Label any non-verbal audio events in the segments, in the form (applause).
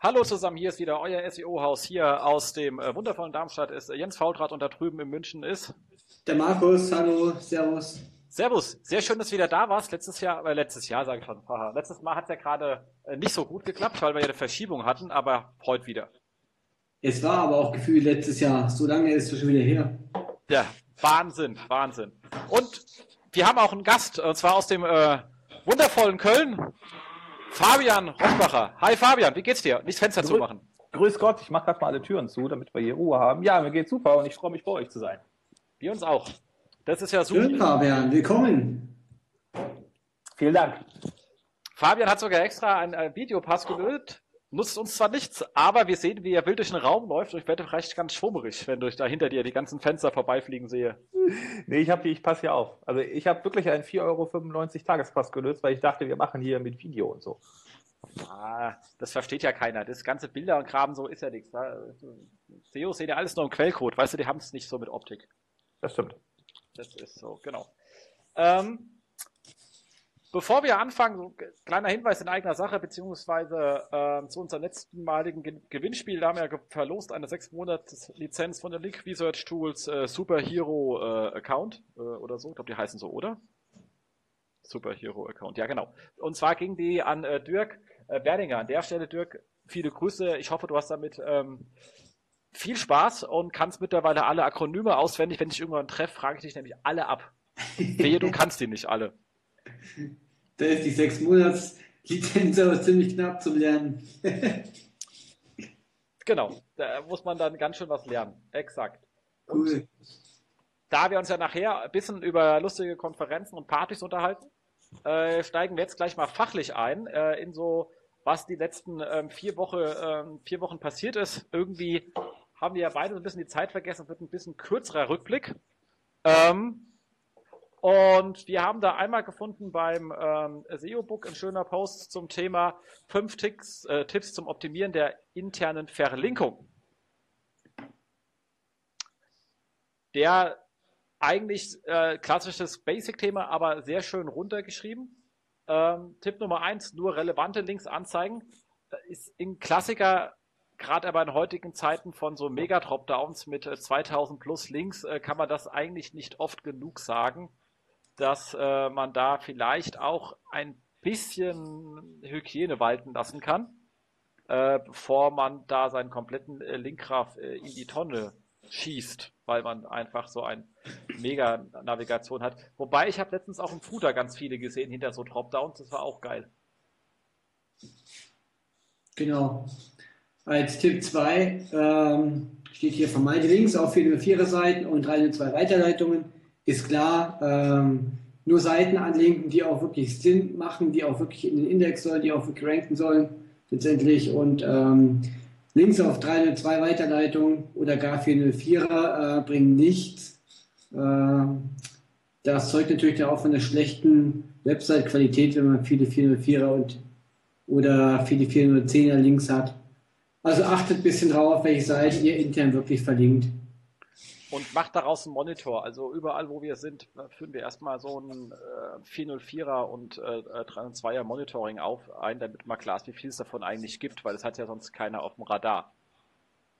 Hallo zusammen, hier ist wieder euer SEO-Haus hier aus dem äh, wundervollen Darmstadt ist Jens Faultrat und da drüben in München ist der Markus. Hallo, Servus. Servus, sehr schön, dass du wieder da warst. Letztes Jahr, äh, letztes Jahr sage ich schon, haha. letztes Mal hat es ja gerade äh, nicht so gut geklappt, weil wir ja eine Verschiebung hatten, aber heute wieder. Es war aber auch gefühlt letztes Jahr, so lange ist es schon wieder her. Ja, Wahnsinn, Wahnsinn. Und wir haben auch einen Gast, und zwar aus dem äh, wundervollen Köln. Fabian Rossbacher. Hi Fabian, wie geht's dir? Nicht Fenster Grü zumachen. Grüß Gott, ich mache gerade mal alle Türen zu, damit wir hier Ruhe haben. Ja, mir geht's super und ich freue mich, bei euch zu sein. Wir uns auch. Das ist ja super. Schön, Fabian, willkommen. Vielen Dank. Fabian hat sogar extra einen Videopass gewählt. Nutzt uns zwar nichts, aber wir sehen, wie er wild durch den Raum läuft und ich werde vielleicht ganz schwummerig, wenn ich da hinter dir die ganzen Fenster vorbeifliegen sehe. (laughs) Nee, ich, hab, ich passe hier auf. Also ich habe wirklich einen 4,95 Euro Tagespass gelöst, weil ich dachte, wir machen hier mit Video und so. Ah, das versteht ja keiner. Das ganze Bilder und Graben so ist ja nichts. SEO sehen ja alles nur im Quellcode. Weißt du, die haben es nicht so mit Optik. Das stimmt. Das ist so, genau. Ähm, Bevor wir anfangen, so ein kleiner Hinweis in eigener Sache, beziehungsweise äh, zu unserem letzten maligen Ge Gewinnspiel, da haben wir verlost eine 6 Monats Lizenz von der Link Research Tools äh, Superhero äh, Account äh, oder so. Ich glaube, die heißen so, oder? Superhero Account, ja genau. Und zwar ging die an äh, Dirk äh, Berdinger. An der Stelle, Dirk, viele Grüße. Ich hoffe, du hast damit ähm, viel Spaß und kannst mittlerweile alle Akronyme auswendig. Wenn ich irgendwann treffe, frage ich dich nämlich alle ab. (laughs) Wehe, du kannst die nicht alle. Da ist die sechs Monats Lizenz aber ziemlich knapp zum Lernen. (laughs) genau, da muss man dann ganz schön was lernen. Exakt. Cool. Und da wir uns ja nachher ein bisschen über lustige Konferenzen und Partys unterhalten, äh, steigen wir jetzt gleich mal fachlich ein äh, in so, was die letzten ähm, vier, Woche, ähm, vier Wochen passiert ist. Irgendwie haben wir ja beide so ein bisschen die Zeit vergessen, wird ein bisschen kürzerer Rückblick. Ähm, und wir haben da einmal gefunden beim ähm, SEO-Book ein schöner Post zum Thema fünf Ticks, äh, Tipps zum Optimieren der internen Verlinkung. Der eigentlich äh, klassisches Basic-Thema, aber sehr schön runtergeschrieben. Ähm, Tipp Nummer eins, nur relevante Links anzeigen. Ist ein Klassiker, gerade aber in heutigen Zeiten von so Mega-Dropdowns mit äh, 2000 plus Links, äh, kann man das eigentlich nicht oft genug sagen dass äh, man da vielleicht auch ein bisschen Hygiene walten lassen kann, äh, bevor man da seinen kompletten äh, Linkgraph äh, in die Tonne schießt, weil man einfach so ein mega Navigation hat. Wobei ich habe letztens auch im Footer ganz viele gesehen hinter so Dropdowns, das war auch geil. Genau. Als Tipp 2 ähm, steht hier vermeide Links auf viele Vierer-Seiten und reine zwei Weiterleitungen ist klar, ähm, nur Seiten anlinken, die auch wirklich Sinn machen, die auch wirklich in den Index sollen, die auch wirklich ranken sollen, letztendlich. Und ähm, Links auf 302 Weiterleitungen oder gar 404er äh, bringen nichts. Äh, das zeugt natürlich auch von der schlechten Website-Qualität, wenn man viele 404er und oder viele 410er Links hat. Also achtet ein bisschen drauf, welche Seite ihr intern wirklich verlinkt und macht daraus einen Monitor. Also überall, wo wir sind, äh, führen wir erstmal so ein äh, 404er und äh, 302er Monitoring auf ein, damit man klar ist, wie viel es davon eigentlich gibt, weil es hat ja sonst keiner auf dem Radar.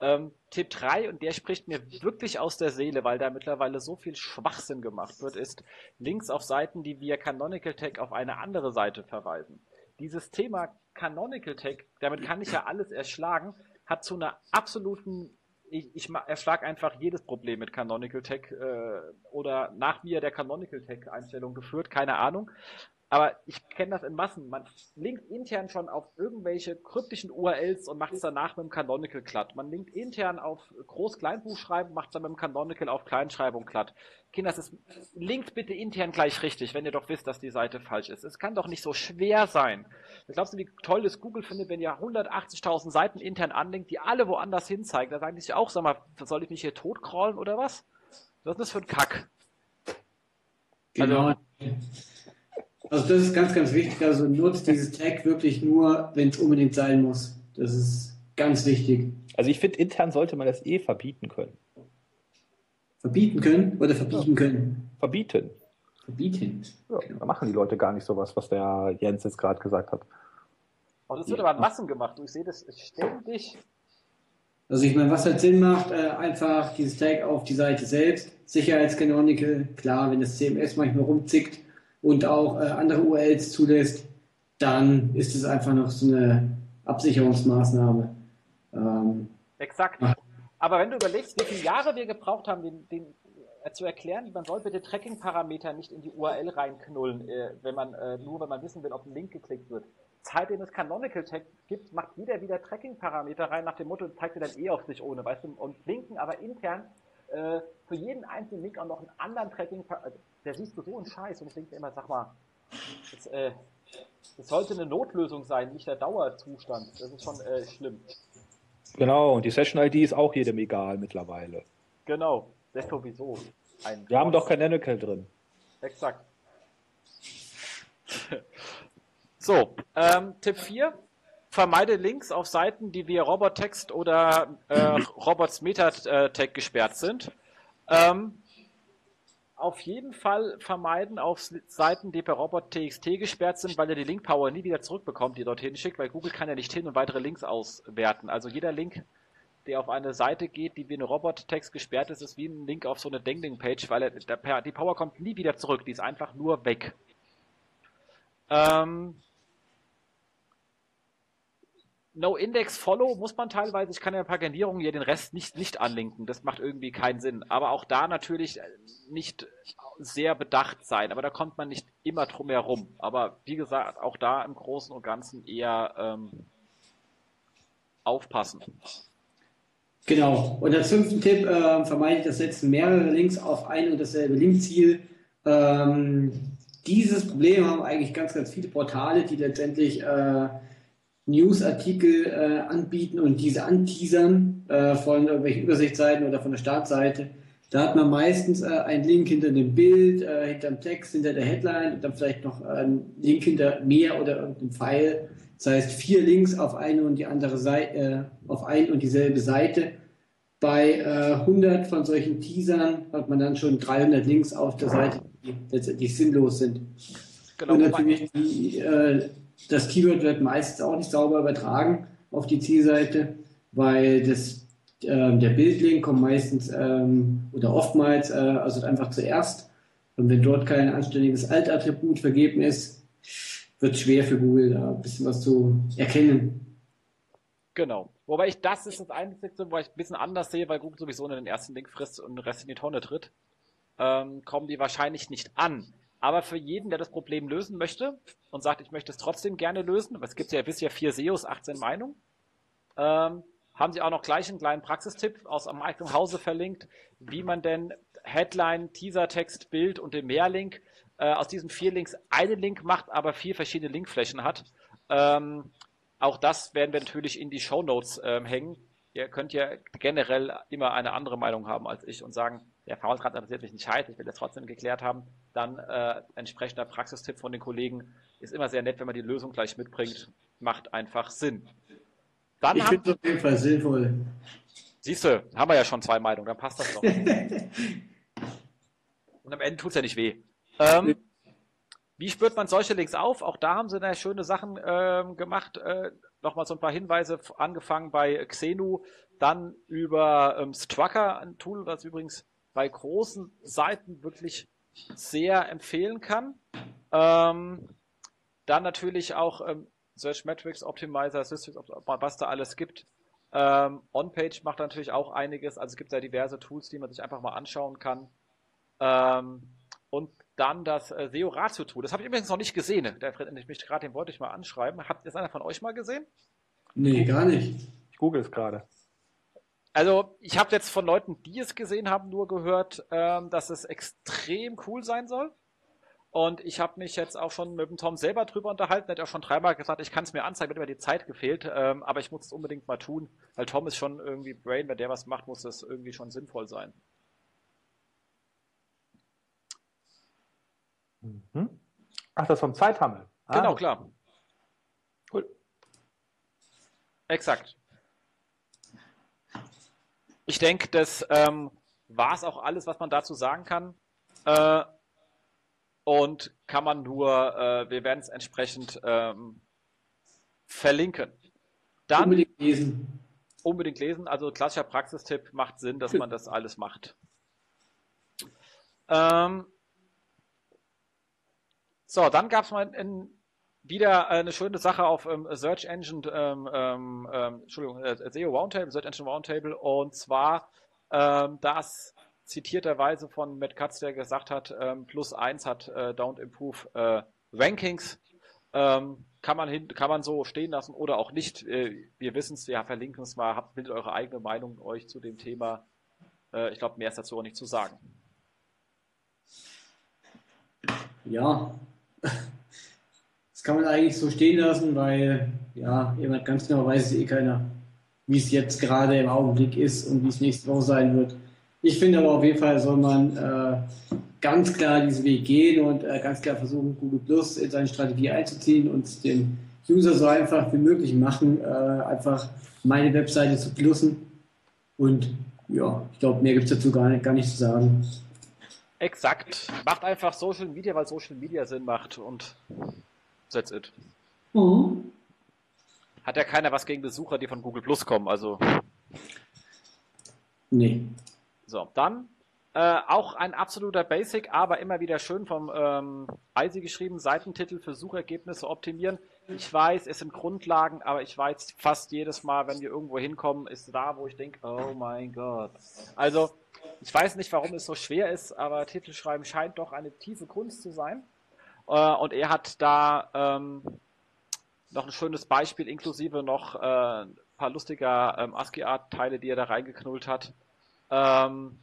Ähm, Tipp 3, und der spricht mir wirklich aus der Seele, weil da mittlerweile so viel Schwachsinn gemacht wird, ist Links auf Seiten, die via Canonical Tag auf eine andere Seite verweisen. Dieses Thema Canonical Tag, damit kann ich ja alles erschlagen, hat zu einer absoluten ich, ich erschlag einfach jedes Problem mit Canonical Tech äh, oder nach mir der Canonical Tech Einstellung geführt, keine Ahnung. Aber ich kenne das in Massen. Man linkt intern schon auf irgendwelche kryptischen URLs und macht es danach mit dem Canonical glatt. Man linkt intern auf Groß-Kleinbuchschreiben, macht es dann mit dem Canonical auf Kleinschreibung glatt. Kinder, das ist, linkt bitte intern gleich richtig, wenn ihr doch wisst, dass die Seite falsch ist. Es kann doch nicht so schwer sein. Glaubst du, wie toll das Google findet, wenn ihr 180.000 Seiten intern anlinkt, die alle woanders hinzeigen? Da sagen die sich auch, sag mal, soll ich mich hier totcrawlen oder was? Was ist das für ein Kack? Genau. Also, also das ist ganz, ganz wichtig. Also nutzt dieses Tag wirklich nur, wenn es unbedingt sein muss. Das ist ganz wichtig. Also ich finde, intern sollte man das eh verbieten können. Verbieten können oder verbieten ja. können? Verbieten. Verbieten. Ja, da machen die Leute gar nicht sowas, was der Jens jetzt gerade gesagt hat. Und es wird aber in Massen gemacht. Ich sehe das ständig. Also ich meine, was halt Sinn macht, äh, einfach dieses Tag auf die Seite selbst. Sicherheitscanonical, klar, wenn das CMS manchmal rumzickt und auch äh, andere URLs zulässt, dann ist es einfach noch so eine Absicherungsmaßnahme. Ähm, Exakt. Aber wenn du überlegst, wie viele Jahre wir gebraucht haben, den, den äh, zu erklären, man soll bitte Tracking-Parameter nicht in die URL reinknullen, äh, wenn man, äh, nur wenn man wissen will, ob ein Link geklickt wird. Seitdem es Canonical Tag gibt, macht jeder wieder Tracking-Parameter rein nach dem Motto, zeigt dir dann eh auf sich ohne, weißt du, und linken aber intern äh, für jeden einzelnen Link auch noch einen anderen Tracking, also, der siehst du so einen Scheiß und ich denke immer, sag mal, das, äh, das sollte eine Notlösung sein, nicht der Dauerzustand. Das ist schon äh, schlimm. Genau, und die Session-ID ist auch jedem egal mittlerweile. Genau, das sowieso. Ein Wir haben doch kein Canonical drin. Exakt. (laughs) so, ähm, Tipp 4. Vermeide Links auf Seiten, die via Robot-Text oder äh, Robots Meta-Tag gesperrt sind. Ähm, auf jeden Fall vermeiden auf Seiten, die per Robot.txt gesperrt sind, weil er die Link-Power nie wieder zurückbekommt, die dorthin schickt, weil Google kann ja nicht hin und weitere Links auswerten. Also jeder Link, der auf eine Seite geht, die wie eine Robot-Text gesperrt ist, ist wie ein Link auf so eine Dangling-Page, weil er, die Power kommt nie wieder zurück, die ist einfach nur weg. Ähm, No-Index-Follow muss man teilweise, ich kann ja paar Garnierungen hier den Rest nicht, nicht anlinken, das macht irgendwie keinen Sinn. Aber auch da natürlich nicht sehr bedacht sein, aber da kommt man nicht immer drum herum. Aber wie gesagt, auch da im Großen und Ganzen eher ähm, aufpassen. Genau. Und als fünften Tipp äh, vermeide ich das Setzen mehrerer Links auf ein und dasselbe Linkziel. Ähm, dieses Problem haben eigentlich ganz, ganz viele Portale, die letztendlich äh, Newsartikel äh, anbieten und diese anteasern äh, von irgendwelchen Übersichtsseiten oder von der Startseite. Da hat man meistens äh, einen Link hinter dem Bild, äh, hinter dem Text, hinter der Headline und dann vielleicht noch einen Link hinter mehr oder irgendeinem Pfeil. Das heißt, vier Links auf eine und die andere Seite, äh, auf ein und dieselbe Seite. Bei äh, 100 von solchen Teasern hat man dann schon 300 Links auf der Seite, die letztendlich sinnlos sind. Genau, und natürlich die, äh, das Keyword wird meistens auch nicht sauber übertragen auf die Zielseite, weil das, äh, der Bildlink kommt meistens ähm, oder oftmals äh, also einfach zuerst. Und wenn dort kein anständiges Altattribut vergeben ist, wird es schwer für Google da ein bisschen was zu erkennen. Genau. Wobei ich das ist das Einzige, wo ich ein bisschen anders sehe, weil Google sowieso nur den ersten Link frisst und den Rest in die Tonne tritt, ähm, kommen die wahrscheinlich nicht an. Aber für jeden, der das Problem lösen möchte und sagt, ich möchte es trotzdem gerne lösen, es gibt ja bisher vier SEOs, 18 Meinungen, ähm, haben sie auch noch gleich einen kleinen Praxistipp aus am eigenen Hause verlinkt, wie man denn Headline, Teasertext, Bild und den Mehrlink äh, aus diesen vier Links einen Link macht, aber vier verschiedene Linkflächen hat. Ähm, auch das werden wir natürlich in die Show Notes ähm, hängen. Ihr könnt ja generell immer eine andere Meinung haben als ich und sagen, der Faultrat interessiert mich nicht heiß, ich will das trotzdem geklärt haben, dann äh, entsprechender Praxistipp von den Kollegen ist immer sehr nett, wenn man die Lösung gleich mitbringt, macht einfach Sinn. Dann ich finde es auf jeden Fall sinnvoll. Siehst du, haben wir ja schon zwei Meinungen, dann passt das doch. (laughs) Und am Ende tut es ja nicht weh. Ähm, wie spürt man solche Links auf? Auch da haben sie da schöne Sachen ähm, gemacht. Äh, Nochmal so ein paar Hinweise, angefangen bei Xenu, dann über ähm, Strucker, ein Tool, das übrigens bei großen Seiten wirklich sehr empfehlen kann. Ähm, dann natürlich auch ähm, Search Metrics Optimizer, Systems, was da alles gibt. Ähm, OnPage macht natürlich auch einiges. Also es gibt ja diverse Tools, die man sich einfach mal anschauen kann. Ähm, und dann das äh, SEO Ratio Tool. Das habe ich übrigens noch nicht gesehen. Der Fred, ich mich gerade, den wollte ich mal anschreiben. Habt ihr das einer von euch mal gesehen? Nee, gar nicht. Ich google es gerade. Also, ich habe jetzt von Leuten, die es gesehen haben, nur gehört, ähm, dass es extrem cool sein soll. Und ich habe mich jetzt auch schon mit dem Tom selber drüber unterhalten. Er hat auch schon dreimal gesagt, ich kann es mir anzeigen, wird mir die Zeit gefehlt. Ähm, aber ich muss es unbedingt mal tun, weil Tom ist schon irgendwie Brain. Wenn der was macht, muss das irgendwie schon sinnvoll sein. Mhm. Ach, das vom Zeithammel. Ah, genau, klar. Cool. Exakt. Ich denke, das ähm, war es auch alles, was man dazu sagen kann. Äh, und kann man nur, äh, wir werden es entsprechend ähm, verlinken. Dann unbedingt lesen. Unbedingt lesen. Also klassischer Praxistipp macht Sinn, dass man das alles macht. Ähm, so, dann gab es mal in, wieder eine schöne Sache auf ähm, Search Engine, ähm, ähm, ähm Entschuldigung, äh, SEO Roundtable, Search Engine Roundtable, und zwar ähm, das zitierterweise von Matt Katz, der gesagt hat, ähm, plus eins hat äh, Don't Improve äh, Rankings. Ähm, kann man hin, kann man so stehen lassen oder auch nicht. Äh, wir wissen es, wir verlinken es mal, habt bildet eure eigene Meinung euch zu dem Thema. Äh, ich glaube, mehr ist dazu auch nicht zu sagen. Ja, (laughs) das kann man eigentlich so stehen lassen, weil ja, jemand ganz genau weiß es eh keiner, wie es jetzt gerade im Augenblick ist und wie es nächste Woche sein wird. Ich finde aber auf jeden Fall soll man äh, ganz klar diesen Weg gehen und äh, ganz klar versuchen, Google Plus in seine Strategie einzuziehen und den User so einfach wie möglich machen, äh, einfach meine Webseite zu plussen. Und ja, ich glaube, mehr gibt es dazu gar nicht, gar nicht zu sagen. Exakt. Macht einfach Social Media, weil Social Media Sinn macht und that's it. Mhm. Hat ja keiner was gegen Besucher, die von Google Plus kommen, also. Nee. So, dann äh, auch ein absoluter Basic, aber immer wieder schön vom ähm, Eisi geschrieben, Seitentitel für Suchergebnisse optimieren. Ich weiß, es sind Grundlagen, aber ich weiß fast jedes Mal, wenn wir irgendwo hinkommen, ist da, wo ich denke, oh mein Gott. Also, ich weiß nicht, warum es so schwer ist, aber Titelschreiben scheint doch eine tiefe Kunst zu sein. Äh, und er hat da ähm, noch ein schönes Beispiel, inklusive noch äh, ein paar lustiger ähm, ASCII-Art-Teile, die er da reingeknullt hat. Ähm,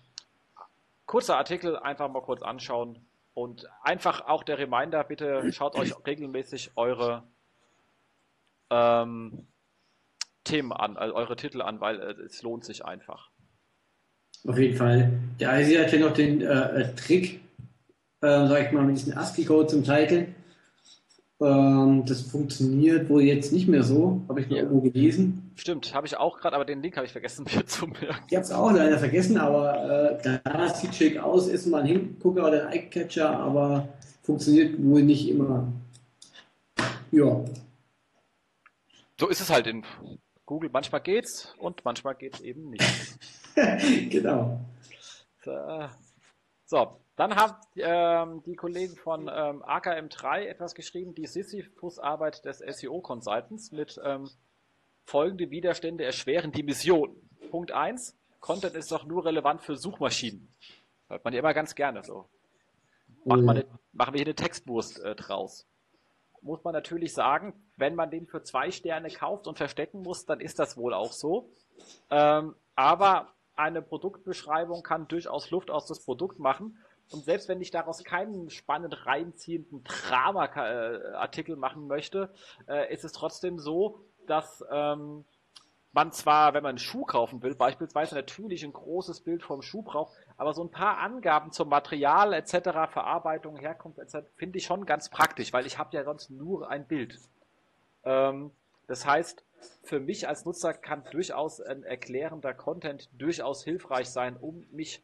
kurzer Artikel, einfach mal kurz anschauen. Und einfach auch der Reminder, bitte schaut euch regelmäßig eure ähm, Themen an, also eure Titel an, weil äh, es lohnt sich einfach. Auf jeden Fall. Der IC hat ja noch den äh, äh, Trick, äh, sag ich mal, mit diesem ASCII-Code zum Titel. Ähm, das funktioniert wohl jetzt nicht mehr so, habe ich noch ja. irgendwo gelesen. Stimmt, habe ich auch gerade, aber den Link habe ich vergessen (laughs) mir zu merken. Ich habe es auch leider vergessen, aber äh, da sieht schick aus, ist mal ein Hingucker oder ein Eye-Catcher, aber funktioniert wohl nicht immer. Ja. So ist es halt in Google. Manchmal geht's und manchmal geht's eben nicht. (laughs) genau. So, dann haben ähm, die Kollegen von ähm, AKM3 etwas geschrieben, die Sisyphus-Arbeit des SEO-Consultants mit ähm, folgende Widerstände erschweren die Mission. Punkt 1, Content ist doch nur relevant für Suchmaschinen. Hört man ja immer ganz gerne so. Macht man eine, machen wir hier eine Textwurst äh, draus. Muss man natürlich sagen, wenn man den für zwei Sterne kauft und verstecken muss, dann ist das wohl auch so. Ähm, aber eine Produktbeschreibung kann durchaus Luft aus das Produkt machen und selbst wenn ich daraus keinen spannend reinziehenden Drama-Artikel machen möchte, äh, ist es trotzdem so, dass ähm, man zwar, wenn man einen Schuh kaufen will, beispielsweise natürlich ein großes Bild vom Schuh braucht, aber so ein paar Angaben zum Material etc., Verarbeitung, Herkunft etc., finde ich schon ganz praktisch, weil ich habe ja sonst nur ein Bild. Ähm, das heißt, für mich als Nutzer kann durchaus ein erklärender Content durchaus hilfreich sein, um mich,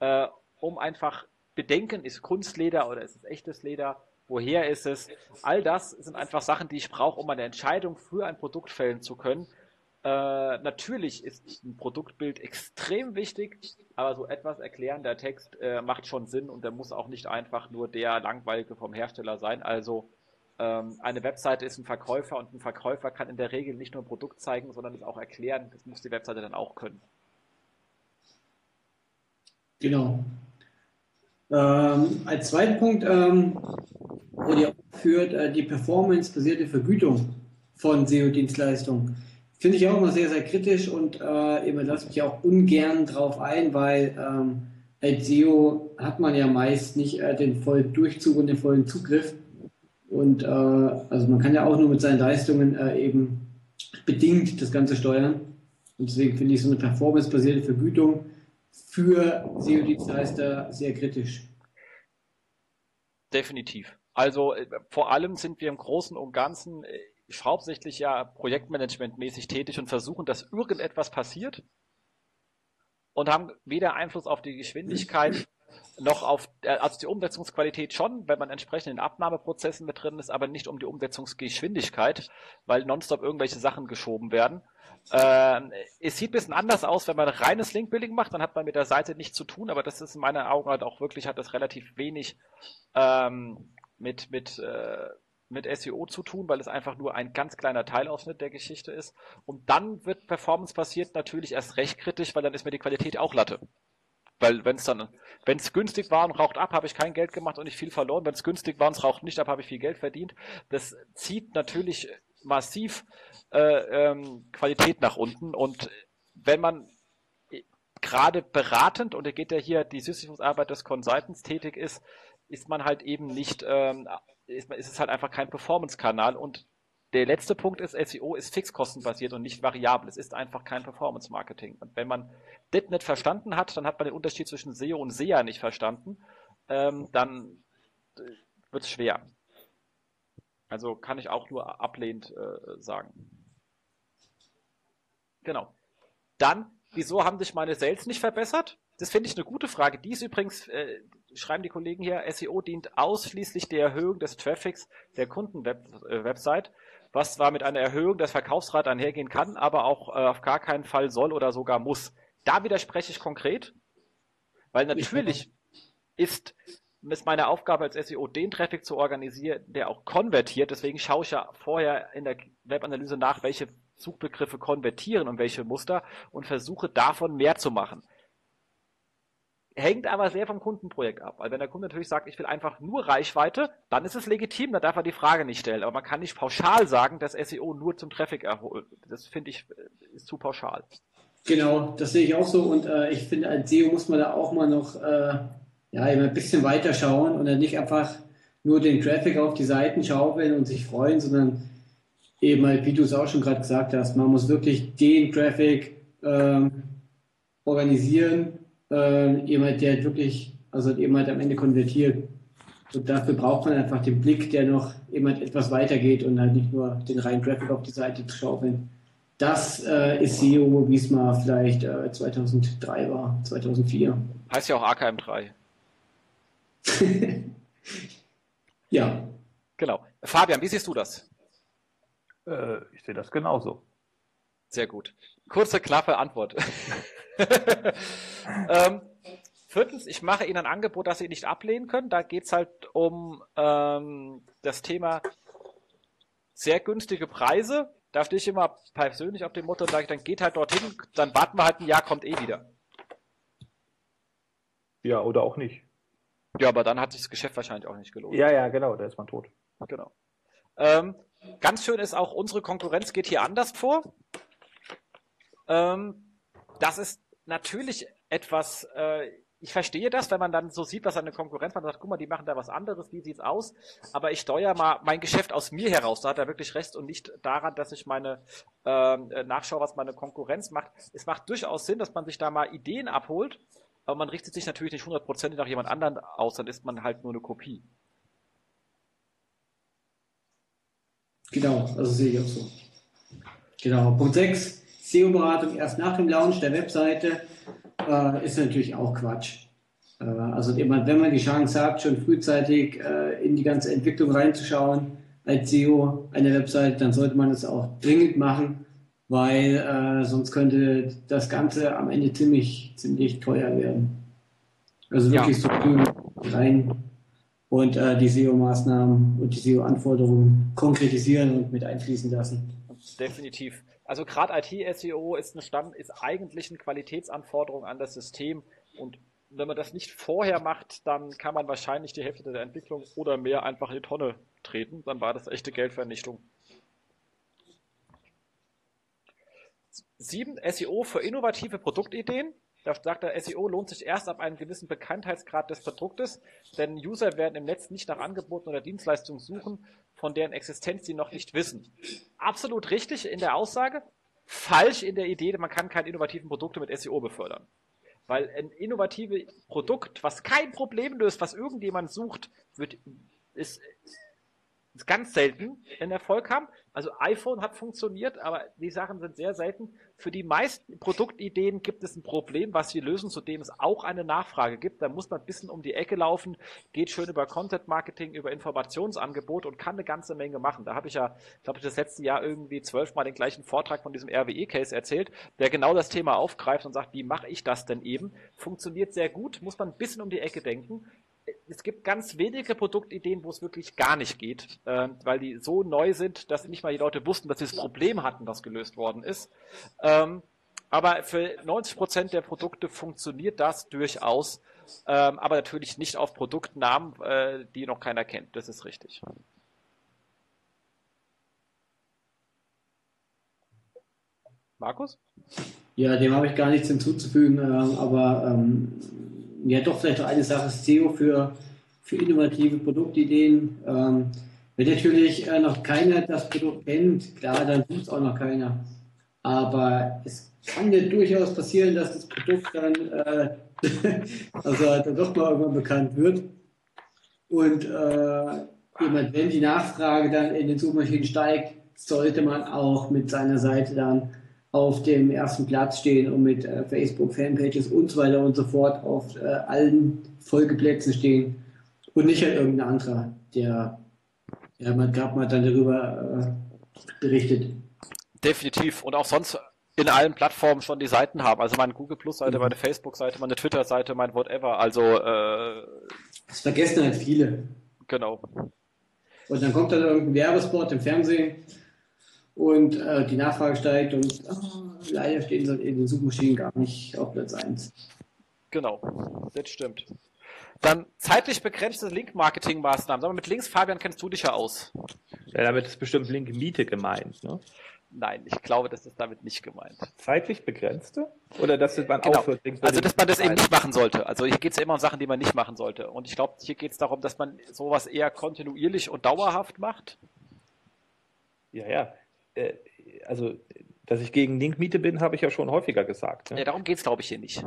äh, um einfach bedenken, ist Kunstleder oder ist es echtes Leder? Woher ist es? All das sind einfach Sachen, die ich brauche, um eine Entscheidung für ein Produkt fällen zu können. Äh, natürlich ist ein Produktbild extrem wichtig, aber so etwas erklärender Text äh, macht schon Sinn und der muss auch nicht einfach nur der langweilige vom Hersteller sein. Also ähm, eine Webseite ist ein Verkäufer und ein Verkäufer kann in der Regel nicht nur ein Produkt zeigen, sondern es auch erklären. Das muss die Webseite dann auch können. Genau. Ähm, als zweiten Punkt ähm, wurde ja aufgeführt äh, die performance-basierte Vergütung von SEO-Dienstleistungen. Finde ich auch immer sehr, sehr kritisch und äh, eben lasse mich auch ungern drauf ein, weil ähm, als SEO hat man ja meist nicht äh, den vollen Durchzug und den vollen Zugriff. Und äh, also man kann ja auch nur mit seinen Leistungen äh, eben bedingt das Ganze steuern. Und deswegen finde ich so eine performance-basierte Vergütung für SEO-Dienstleister sehr kritisch. Definitiv. Also äh, vor allem sind wir im Großen und Ganzen äh, hauptsächlich ja projektmanagementmäßig tätig und versuchen, dass irgendetwas passiert und haben weder Einfluss auf die Geschwindigkeit (clears throat) noch auf, äh, also die Umsetzungsqualität schon, wenn man entsprechend in Abnahmeprozessen mit drin ist, aber nicht um die Umsetzungsgeschwindigkeit, weil nonstop irgendwelche Sachen geschoben werden. Ähm, es sieht ein bisschen anders aus, wenn man reines Link-Building macht, dann hat man mit der Seite nichts zu tun, aber das ist in meinen Augen halt auch wirklich, hat das relativ wenig ähm, mit, mit, äh, mit SEO zu tun, weil es einfach nur ein ganz kleiner Teilausschnitt der Geschichte ist. Und dann wird Performance basiert natürlich erst recht kritisch, weil dann ist mir die Qualität auch Latte. Weil wenn es dann, wenn es günstig war und raucht ab, habe ich kein Geld gemacht und nicht viel verloren. Wenn es günstig war und es raucht nicht ab, habe ich viel Geld verdient. Das zieht natürlich massiv äh, ähm, Qualität nach unten. Und wenn man gerade beratend, und er geht ja hier die Sisyphus-Arbeit des Consultants tätig ist, ist man halt eben nicht, ähm, ist, ist es halt einfach kein Performance-Kanal und der letzte Punkt ist, SEO ist fixkostenbasiert und nicht variabel. Es ist einfach kein Performance-Marketing. Und wenn man das nicht verstanden hat, dann hat man den Unterschied zwischen SEO und SEA nicht verstanden. Ähm, dann äh, wird es schwer. Also kann ich auch nur ablehnend äh, sagen. Genau. Dann, wieso haben sich meine Sales nicht verbessert? Das finde ich eine gute Frage. Die ist übrigens, äh, schreiben die Kollegen hier, SEO dient ausschließlich der Erhöhung des Traffics der Kundenwebsite, äh, was zwar mit einer Erhöhung des Verkaufsrats einhergehen kann, aber auch äh, auf gar keinen Fall soll oder sogar muss. Da widerspreche ich konkret, weil natürlich ist ist meine Aufgabe als SEO, den Traffic zu organisieren, der auch konvertiert. Deswegen schaue ich ja vorher in der Webanalyse nach, welche Suchbegriffe konvertieren und welche Muster und versuche davon mehr zu machen. Hängt aber sehr vom Kundenprojekt ab. Weil wenn der Kunde natürlich sagt, ich will einfach nur Reichweite, dann ist es legitim, da darf er die Frage nicht stellen. Aber man kann nicht pauschal sagen, dass SEO nur zum Traffic erholt. Das finde ich ist zu pauschal. Genau, das sehe ich auch so. Und äh, ich finde, als SEO muss man da auch mal noch äh, ja, ein bisschen weiter schauen und dann nicht einfach nur den Traffic auf die Seiten schaufeln und sich freuen, sondern eben halt, wie du es auch schon gerade gesagt hast, man muss wirklich den Traffic ähm, organisieren, äh, halt, der halt wirklich, also halt am Ende konvertiert. Und dafür braucht man einfach den Blick, der noch halt etwas weitergeht und halt nicht nur den reinen Traffic auf die Seite zu schaufeln. Das äh, ist SEO, wie es mal vielleicht äh, 2003 war, 2004. Heißt ja auch AKM3. (laughs) ja. Genau. Fabian, wie siehst du das? Äh, ich sehe das genauso. Sehr gut. Kurze, knappe Antwort. (laughs) ähm, viertens, ich mache Ihnen ein Angebot, das Sie nicht ablehnen können. Da geht es halt um ähm, das Thema sehr günstige Preise. Da stehe ich immer persönlich auf dem Motto und sage, dann geht halt dorthin, dann warten wir halt ein Jahr, kommt eh wieder. Ja, oder auch nicht. Ja, aber dann hat sich das Geschäft wahrscheinlich auch nicht gelohnt. Ja, ja, genau, da ist man tot. Genau. Ähm, ganz schön ist auch, unsere Konkurrenz geht hier anders vor. Ähm, das ist natürlich etwas, äh, ich verstehe das, wenn man dann so sieht, was eine Konkurrenz macht, sagt, guck mal, die machen da was anderes, wie sieht's aus? Aber ich steuere mal mein Geschäft aus mir heraus, da hat er wirklich recht und nicht daran, dass ich meine ähm, äh, nachschaue, was meine Konkurrenz macht. Es macht durchaus Sinn, dass man sich da mal Ideen abholt aber man richtet sich natürlich nicht hundertprozentig nach jemand anderen aus, dann ist man halt nur eine Kopie. Genau, also sehe ich auch so. Genau, Punkt 6, SEO-Beratung erst nach dem Launch der Webseite äh, ist natürlich auch Quatsch. Äh, also wenn man die Chance hat, schon frühzeitig äh, in die ganze Entwicklung reinzuschauen als SEO einer Webseite, dann sollte man es auch dringend machen weil äh, sonst könnte das Ganze am Ende ziemlich, ziemlich teuer werden. Also wirklich ja. so früh rein und äh, die SEO-Maßnahmen und die SEO-Anforderungen konkretisieren und mit einfließen lassen. Definitiv. Also gerade IT-SEO ist, ist eigentlich eine Qualitätsanforderung an das System und wenn man das nicht vorher macht, dann kann man wahrscheinlich die Hälfte der Entwicklung oder mehr einfach in die Tonne treten. Dann war das echte Geldvernichtung. 7. SEO für innovative Produktideen. Da sagt er, SEO lohnt sich erst ab einem gewissen Bekanntheitsgrad des Produktes, denn User werden im Netz nicht nach Angeboten oder Dienstleistungen suchen, von deren Existenz sie noch nicht wissen. Absolut richtig in der Aussage, falsch in der Idee, man kann keine innovativen Produkte mit SEO befördern. Weil ein innovatives Produkt, was kein Problem löst, was irgendjemand sucht, wird, ist ganz selten einen Erfolg haben. Also iPhone hat funktioniert, aber die Sachen sind sehr selten. Für die meisten Produktideen gibt es ein Problem, was sie lösen, zu dem es auch eine Nachfrage gibt. Da muss man ein bisschen um die Ecke laufen, geht schön über Content Marketing, über Informationsangebot und kann eine ganze Menge machen. Da habe ich ja, glaube ich, das letzte Jahr irgendwie zwölfmal den gleichen Vortrag von diesem RWE-Case erzählt, der genau das Thema aufgreift und sagt, wie mache ich das denn eben? Funktioniert sehr gut, muss man ein bisschen um die Ecke denken es gibt ganz wenige Produktideen, wo es wirklich gar nicht geht, äh, weil die so neu sind, dass nicht mal die Leute wussten, dass sie das Problem hatten, das gelöst worden ist. Ähm, aber für 90 Prozent der Produkte funktioniert das durchaus, ähm, aber natürlich nicht auf Produktnamen, äh, die noch keiner kennt. Das ist richtig. Markus? Ja, dem habe ich gar nichts hinzuzufügen, äh, aber ähm, ja doch vielleicht noch eine Sache, SEO für, für innovative Produktideen. Ähm, wenn natürlich äh, noch keiner das Produkt kennt, klar, dann tut es auch noch keiner. Aber es kann ja durchaus passieren, dass das Produkt dann, äh, (laughs) also dann doch mal irgendwann bekannt wird. Und äh, jemand, wenn die Nachfrage dann in den Suchmaschinen steigt, sollte man auch mit seiner Seite dann auf dem ersten Platz stehen und mit äh, Facebook, Fanpages und so weiter und so fort auf äh, allen Folgeplätzen stehen und nicht halt irgendein anderer, der, ja, man gab mal dann darüber äh, berichtet. Definitiv und auch sonst in allen Plattformen schon die Seiten haben. Also meine Google Plus Seite, mhm. meine Facebook Seite, meine Twitter Seite, mein whatever. Also äh, das vergessen halt viele. Genau. Und dann kommt dann irgendein Werbespot im Fernsehen und äh, die Nachfrage steigt und oh, leider stehen sie in den Suchmaschinen gar nicht auf Platz 1. Genau, das stimmt. Dann zeitlich begrenzte Link-Marketing-Maßnahmen. Sag mal, mit Links, Fabian, kennst du dich ja aus. Ja, damit ist bestimmt Link-Miete gemeint, ne? Nein, ich glaube, das ist damit nicht gemeint. Zeitlich begrenzte? Oder dass man genau. aufhört, Links Also, dass man das eben nicht machen sollte. Also, hier geht es ja immer um Sachen, die man nicht machen sollte. Und ich glaube, hier geht es darum, dass man sowas eher kontinuierlich und dauerhaft macht. Ja, ja. Äh, also, dass ich gegen Linkmiete bin, habe ich ja schon häufiger gesagt. Ne? Ja, darum geht es, glaube ich, hier nicht.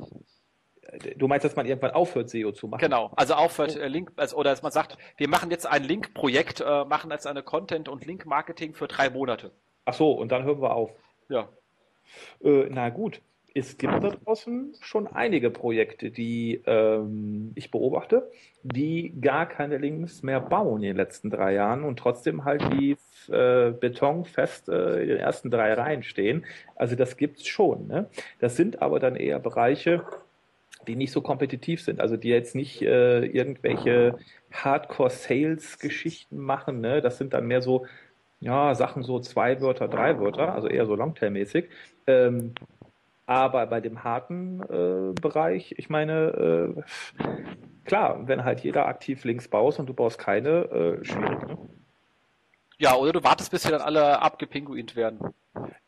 Äh, du meinst, dass man irgendwann aufhört, SEO zu machen? Genau, also aufhört äh, Link, also, oder dass man sagt, wir machen jetzt ein Link-Projekt, äh, machen jetzt eine Content- und Link-Marketing für drei Monate. Ach so, und dann hören wir auf. Ja. Äh, na gut, es gibt da draußen schon einige Projekte, die ähm, ich beobachte, die gar keine Links mehr bauen in den letzten drei Jahren und trotzdem halt die äh, Beton fest äh, in den ersten drei Reihen stehen. Also das gibt's schon. Ne? Das sind aber dann eher Bereiche, die nicht so kompetitiv sind, also die jetzt nicht äh, irgendwelche Hardcore-Sales-Geschichten machen. Ne? Das sind dann mehr so ja, Sachen so zwei Wörter, drei Wörter, also eher so Longtail-mäßig. Ähm, aber bei dem harten äh, Bereich, ich meine, äh, klar, wenn halt jeder aktiv links baust und du baust keine, äh, schwierig. Ne? Ja, oder du wartest, bis sie dann alle abgepinguint werden.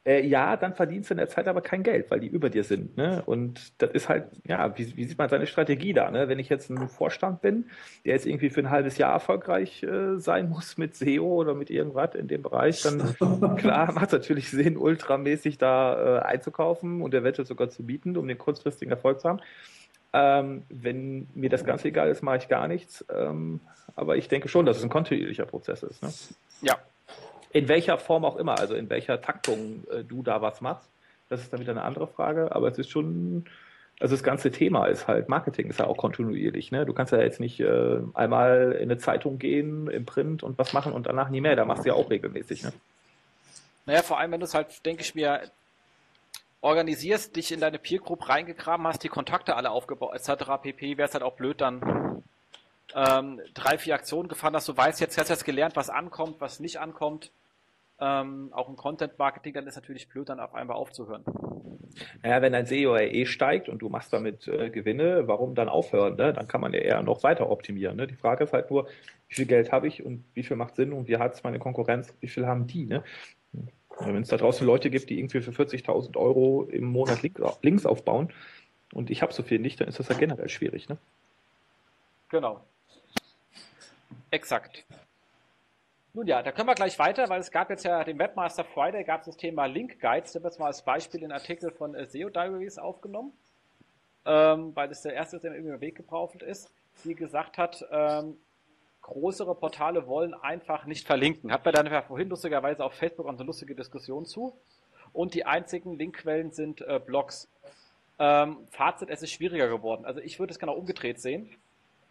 Äh, ja, dann verdienst du in der Zeit aber kein Geld, weil die über dir sind. Ne? Und das ist halt, ja, wie, wie sieht man seine Strategie da? Ne? Wenn ich jetzt ein Vorstand bin, der jetzt irgendwie für ein halbes Jahr erfolgreich äh, sein muss mit SEO oder mit irgendwas in dem Bereich, dann (laughs) klar macht es natürlich Sinn, ultramäßig da äh, einzukaufen und eventuell sogar zu bieten, um den kurzfristigen Erfolg zu haben. Ähm, wenn mir das ganz egal ist, mache ich gar nichts. Ähm, aber ich denke schon, dass es ein kontinuierlicher Prozess ist. Ne? Ja. In welcher Form auch immer, also in welcher Taktung äh, du da was machst, das ist dann wieder eine andere Frage. Aber es ist schon, also das ganze Thema ist halt, Marketing ist ja auch kontinuierlich. Ne? Du kannst ja jetzt nicht äh, einmal in eine Zeitung gehen, im Print und was machen und danach nie mehr. Da machst du ja auch regelmäßig. Ne? Naja, vor allem, wenn du es halt, denke ich mir, organisierst, dich in deine Peer Group reingegraben hast, die Kontakte alle aufgebaut, etc. pp, wäre es halt auch blöd, dann ähm, drei, vier Aktionen gefahren hast, du weißt jetzt, hast jetzt gelernt, was ankommt, was nicht ankommt. Ähm, auch im Content Marketing, dann ist natürlich blöd, dann auf einmal aufzuhören. Naja, wenn dein SEO eh steigt und du machst damit äh, Gewinne, warum dann aufhören? Ne? Dann kann man ja eher noch weiter optimieren. Ne? Die Frage ist halt nur, wie viel Geld habe ich und wie viel macht Sinn und wie hat es meine Konkurrenz, wie viel haben die? Ne? Wenn es da draußen Leute gibt, die irgendwie für 40.000 Euro im Monat Links aufbauen und ich habe so viel nicht, dann ist das ja generell schwierig. Ne? Genau. Exakt. Nun ja, da können wir gleich weiter, weil es gab jetzt ja den Webmaster Friday, gab es das Thema Link Guides. Da wird mal als Beispiel den Artikel von äh, SEO Diaries aufgenommen, ähm, weil das der erste, der mir über den Weg gebraucht ist, die gesagt hat, ähm, größere Portale wollen einfach nicht verlinken. Hat mir dann vorhin lustigerweise auf Facebook eine lustige Diskussion zu. Und die einzigen Linkquellen sind äh, Blogs. Ähm, Fazit, es ist schwieriger geworden. Also ich würde es genau umgedreht sehen.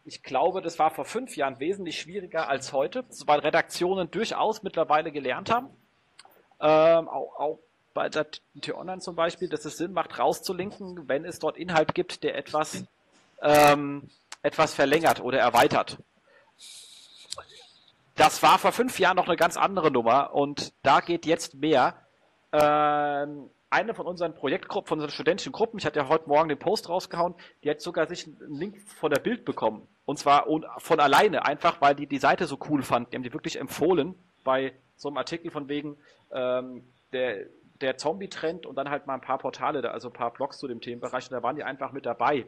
Ich glaube, das war vor fünf Jahren wesentlich schwieriger als heute, weil Redaktionen durchaus mittlerweile gelernt haben. Ähm, auch, auch bei der T-Online zum Beispiel, dass es Sinn macht, rauszulinken, wenn es dort Inhalt gibt, der etwas, ähm, etwas verlängert oder erweitert. Das war vor fünf Jahren noch eine ganz andere Nummer und da geht jetzt mehr. Ähm, eine von unseren Projektgruppen, von unseren studentischen Gruppen, ich hatte ja heute Morgen den Post rausgehauen, die hat sogar sich einen Link von der Bild bekommen. Und zwar von alleine, einfach weil die die Seite so cool fand. Die haben die wirklich empfohlen bei so einem Artikel von wegen ähm, der, der Zombie-Trend und dann halt mal ein paar Portale, also ein paar Blogs zu dem Themenbereich. Und da waren die einfach mit dabei.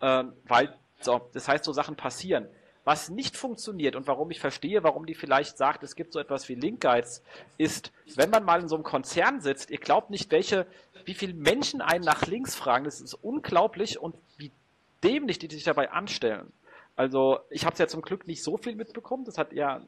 Ähm, weil, so, das heißt, so Sachen passieren. Was nicht funktioniert und warum ich verstehe, warum die vielleicht sagt, es gibt so etwas wie Linkguides, ist, wenn man mal in so einem Konzern sitzt, ihr glaubt nicht, welche, wie viele Menschen einen nach links fragen. Das ist unglaublich und wie dämlich die sich dabei anstellen. Also ich habe es ja zum Glück nicht so viel mitbekommen. Das hat ja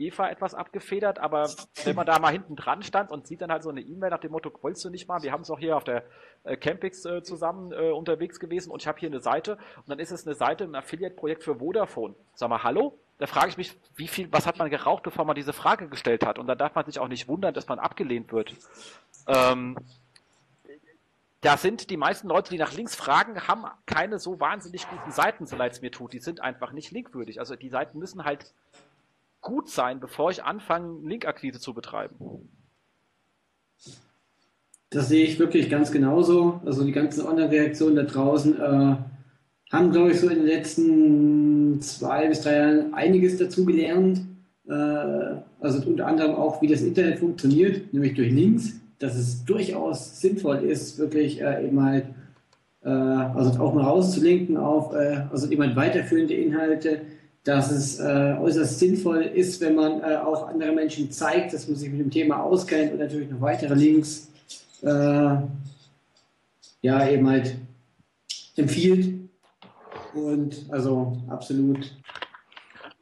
Eva etwas abgefedert, aber wenn man da mal hinten dran stand und sieht dann halt so eine E-Mail nach dem Motto, wolltest du nicht mal, wir haben es auch hier auf der äh, Campix äh, zusammen äh, unterwegs gewesen und ich habe hier eine Seite und dann ist es eine Seite, ein Affiliate-Projekt für Vodafone. Sag mal, hallo? Da frage ich mich, wie viel, was hat man geraucht, bevor man diese Frage gestellt hat? Und da darf man sich auch nicht wundern, dass man abgelehnt wird. Ähm, da sind die meisten Leute, die nach links fragen, haben keine so wahnsinnig guten Seiten, so leid es mir tut. Die sind einfach nicht linkwürdig. Also die Seiten müssen halt gut sein, bevor ich anfange, Linkakquise zu betreiben. Das sehe ich wirklich ganz genauso. Also die ganzen Online-Reaktionen da draußen äh, haben, glaube ich, so in den letzten zwei bis drei Jahren einiges dazu gelernt. Äh, also unter anderem auch, wie das Internet funktioniert, nämlich durch Links, dass es durchaus sinnvoll ist, wirklich äh, eben halt, äh, also auch mal rauszulinken auf, äh, also eben halt weiterführende Inhalte, dass es äh, äußerst sinnvoll ist, wenn man äh, auch andere Menschen zeigt, dass man sich mit dem Thema auskennt und natürlich noch weitere Links äh, ja eben halt empfiehlt. Und also absolut.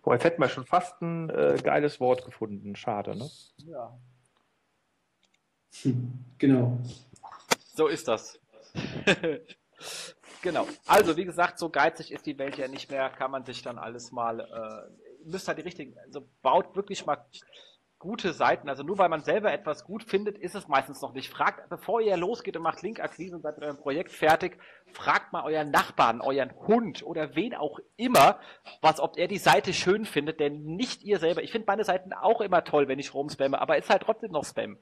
Boah, jetzt hätten wir schon fast ein äh, geiles Wort gefunden. Schade, ne? Ja. Hm, (laughs) genau. So ist das. (laughs) Genau. Also, wie gesagt, so geizig ist die Welt ja nicht mehr, kann man sich dann alles mal, äh, müsst halt die richtigen, also baut wirklich mal gute Seiten. Also nur weil man selber etwas gut findet, ist es meistens noch nicht. Fragt, bevor ihr losgeht und macht Linkakquise und seid mit eurem Projekt fertig, fragt mal euren Nachbarn, euren Hund oder wen auch immer, was, ob er die Seite schön findet, denn nicht ihr selber. Ich finde meine Seiten auch immer toll, wenn ich rumspamme, aber es ist halt trotzdem noch Spam.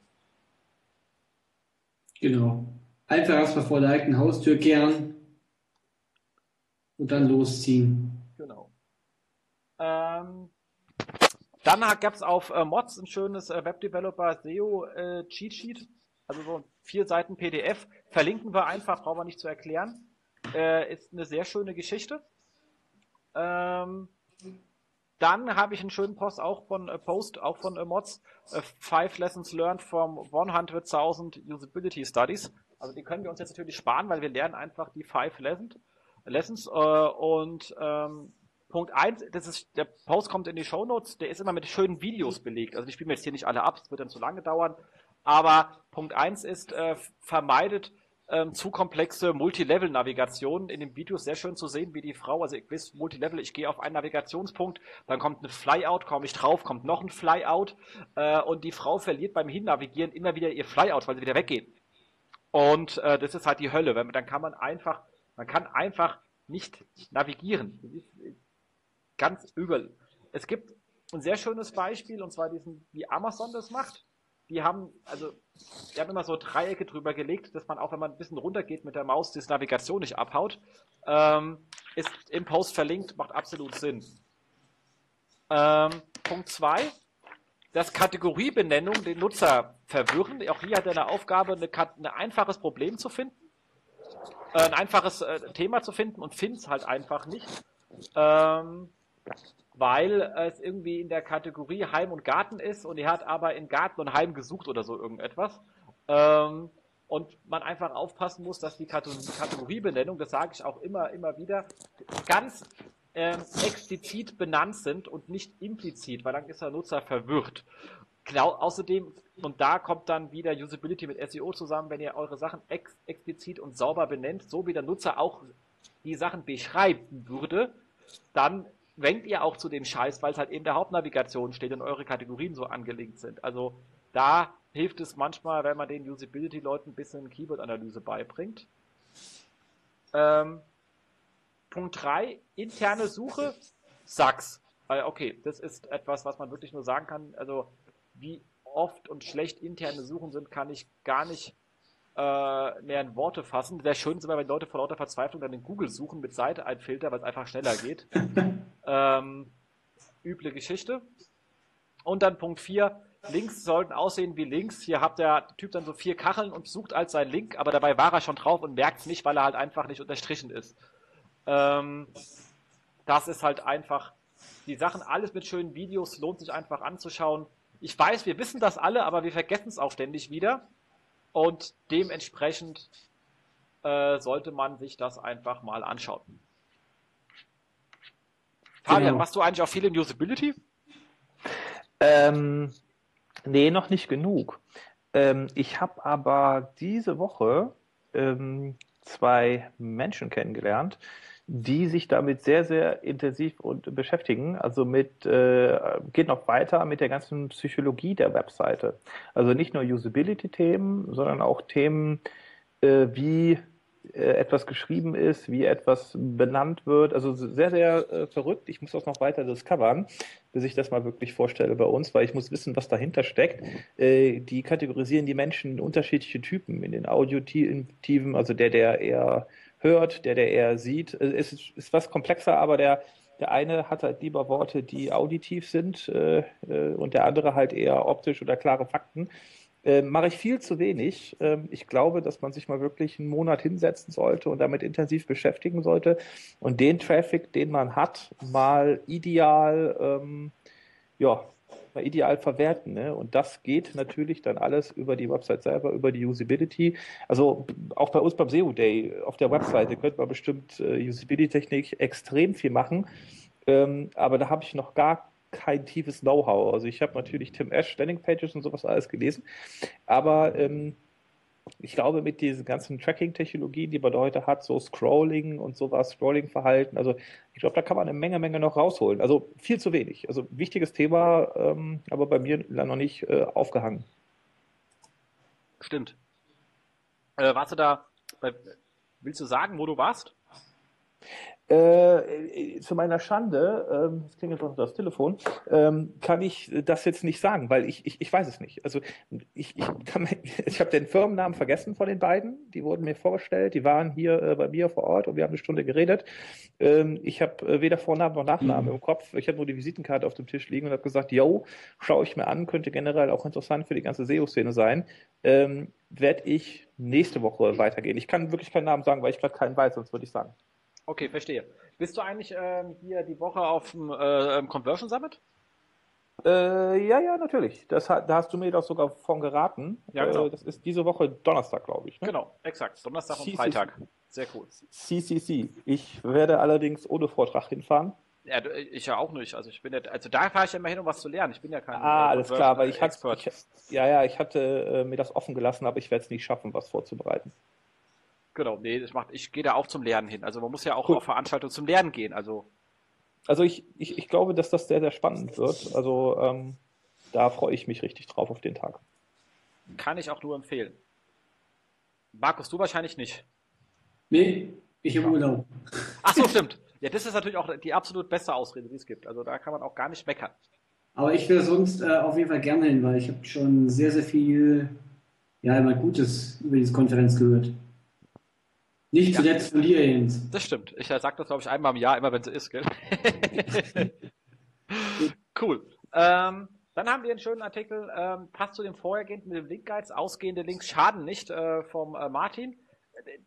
Genau. Einfach erstmal vor der eigenen Haustür kehren, und dann losziehen. Genau. Ähm, dann gab es auf äh, Mods ein schönes äh, Webdeveloper SEO äh, Cheat Sheet. Also so vier Seiten PDF. Verlinken wir einfach, brauchen wir nicht zu erklären. Äh, ist eine sehr schöne Geschichte. Ähm, dann habe ich einen schönen Post auch von äh, Post, auch von äh, Mods. Äh, Five Lessons Learned from 100.000 Usability Studies. Also die können wir uns jetzt natürlich sparen, weil wir lernen einfach die Five Lessons. Lessons äh, und ähm, Punkt 1, das ist, der Post kommt in die Show Notes, der ist immer mit schönen Videos belegt. Also die spielen wir jetzt hier nicht alle ab, es wird dann zu lange dauern. Aber Punkt 1 ist, äh, vermeidet ähm, zu komplexe Multilevel-Navigationen. In den Videos sehr schön zu sehen, wie die Frau, also ich weiß, Multilevel, ich gehe auf einen Navigationspunkt, dann kommt ein Flyout, komme ich drauf, kommt noch ein Flyout äh, und die Frau verliert beim Hinnavigieren immer wieder ihr Flyout, weil sie wieder weggeht. Und äh, das ist halt die Hölle, weil dann kann man einfach man kann einfach nicht navigieren. Ganz übel. Es gibt ein sehr schönes Beispiel, und zwar diesen, wie Amazon das macht. Die haben, also, die haben immer so Dreiecke drüber gelegt, dass man auch, wenn man ein bisschen runtergeht mit der Maus, die Navigation nicht abhaut. Ähm, ist im Post verlinkt, macht absolut Sinn. Ähm, Punkt 2, dass Kategoriebenennung den Nutzer verwirren. Auch hier hat er eine Aufgabe, eine, ein einfaches Problem zu finden äh, ein einfaches äh, Thema zu finden und finde es halt einfach nicht. Ähm, weil es irgendwie in der Kategorie Heim und Garten ist und er hat aber in Garten und Heim gesucht oder so irgendetwas. Ähm, und man einfach aufpassen muss, dass die Kategoriebenennung, das sage ich auch immer, immer wieder, ganz ähm, explizit benannt sind und nicht implizit, weil dann ist der Nutzer verwirrt. Genau, außerdem, und da kommt dann wieder Usability mit SEO zusammen, wenn ihr eure Sachen ex explizit und sauber benennt, so wie der Nutzer auch die Sachen beschreiben würde, dann wenkt ihr auch zu dem Scheiß, weil es halt eben der Hauptnavigation steht und eure Kategorien so angelegt sind. Also da hilft es manchmal, wenn man den Usability-Leuten ein bisschen Keyword-Analyse beibringt. Ähm, Punkt 3, interne Suche, Sachs. Okay, das ist etwas, was man wirklich nur sagen kann. Also wie oft und schlecht interne Suchen sind, kann ich gar nicht äh, mehr in Worte fassen. Sehr schön ist immer, wenn Leute vor lauter Verzweiflung dann in Google suchen mit Seite ein Filter, weil es einfach schneller geht. (laughs) ähm, üble Geschichte. Und dann Punkt 4, Links sollten aussehen wie Links. Hier hat der Typ dann so vier Kacheln und sucht als seinen Link, aber dabei war er schon drauf und merkt es nicht, weil er halt einfach nicht unterstrichen ist. Ähm, das ist halt einfach, die Sachen, alles mit schönen Videos, lohnt sich einfach anzuschauen. Ich weiß, wir wissen das alle, aber wir vergessen es auch ständig wieder. Und dementsprechend äh, sollte man sich das einfach mal anschauen. Fabian, genau. machst du eigentlich auch viel in Usability? Ähm, nee, noch nicht genug. Ähm, ich habe aber diese Woche ähm, zwei Menschen kennengelernt, die sich damit sehr, sehr intensiv und beschäftigen. Also mit, äh, geht noch weiter mit der ganzen Psychologie der Webseite. Also nicht nur Usability-Themen, sondern auch Themen, äh, wie äh, etwas geschrieben ist, wie etwas benannt wird. Also sehr, sehr äh, verrückt. Ich muss das noch weiter discovern, bis ich das mal wirklich vorstelle bei uns, weil ich muss wissen, was dahinter steckt. Äh, die kategorisieren die Menschen in unterschiedliche Typen, in den Audiotiven, also der, der eher hört, der, der eher sieht. Es ist, ist was komplexer, aber der, der eine hat halt lieber Worte, die auditiv sind äh, äh, und der andere halt eher optisch oder klare Fakten. Äh, Mache ich viel zu wenig. Ähm, ich glaube, dass man sich mal wirklich einen Monat hinsetzen sollte und damit intensiv beschäftigen sollte und den Traffic, den man hat, mal ideal ähm, ja, ideal verwerten. Ne? Und das geht natürlich dann alles über die Website selber, über die Usability. Also auch bei uns beim SEO Day auf der Webseite könnte man bestimmt äh, Usability-Technik extrem viel machen. Ähm, aber da habe ich noch gar kein tiefes Know-how. Also ich habe natürlich Tim Ash, Standing Pages und sowas alles gelesen, aber ähm, ich glaube, mit diesen ganzen Tracking-Technologien, die man heute hat, so Scrolling und sowas, Scrolling-Verhalten, also ich glaube, da kann man eine Menge, Menge noch rausholen. Also viel zu wenig. Also wichtiges Thema, ähm, aber bei mir noch nicht äh, aufgehangen. Stimmt. Äh, warst du da, bei, willst du sagen, wo du warst? Äh, zu meiner Schande, ähm, das klingt jetzt auch das Telefon, ähm, kann ich das jetzt nicht sagen, weil ich, ich, ich weiß es nicht. Also ich, ich, kann, (laughs) ich habe den Firmennamen vergessen von den beiden, die wurden mir vorgestellt, die waren hier äh, bei mir vor Ort und wir haben eine Stunde geredet. Ähm, ich habe äh, weder Vornamen noch Nachnamen mhm. im Kopf, ich habe nur die Visitenkarte auf dem Tisch liegen und habe gesagt, yo, schaue ich mir an, könnte generell auch interessant für die ganze SEO-Szene sein. Ähm, Werde ich nächste Woche weitergehen. Ich kann wirklich keinen Namen sagen, weil ich gerade keinen weiß, sonst würde ich sagen. Okay, verstehe. Bist du eigentlich ähm, hier die Woche auf dem äh, Conversion Summit? Äh, ja, ja, natürlich. Das, da hast du mir doch sogar von geraten. Ja, genau. Äh, das ist diese Woche Donnerstag, glaube ich. Ne? Genau, exakt. Donnerstag und Freitag. Sehr cool. CCC. Ich werde allerdings ohne Vortrag hinfahren. Ja, ich ja auch nicht. Also ich bin ja, also da fahre ich ja immer hin, um was zu lernen. Ich bin ja kein Ah, äh, alles klar, weil ich hatte, ich, ja, ja, ich hatte äh, mir das offen gelassen, aber ich werde es nicht schaffen, was vorzubereiten. Genau, nee, das macht, ich gehe da auch zum Lernen hin. Also man muss ja auch cool. auf Veranstaltungen zum Lernen gehen. Also, also ich, ich, ich glaube, dass das sehr, sehr spannend wird. Also ähm, da freue ich mich richtig drauf auf den Tag. Kann ich auch nur empfehlen. Markus, du wahrscheinlich nicht. Nee, ich habe Urlaub. Ach so, (laughs) stimmt. Ja, das ist natürlich auch die absolut beste Ausrede, die es gibt. Also da kann man auch gar nicht meckern. Aber ich wäre sonst äh, auf jeden Fall gerne hin, weil ich habe schon sehr, sehr viel, ja, immer Gutes über diese Konferenz gehört. Nicht zuletzt von dir, Jens. Das stimmt. Ich sage das, glaube ich, einmal im Jahr, immer wenn sie ist, gell? (laughs) cool. Ähm, dann haben wir einen schönen Artikel, ähm, passt zu dem vorhergehenden mit dem Link-Guides. Ausgehende Links schaden nicht äh, vom äh, Martin.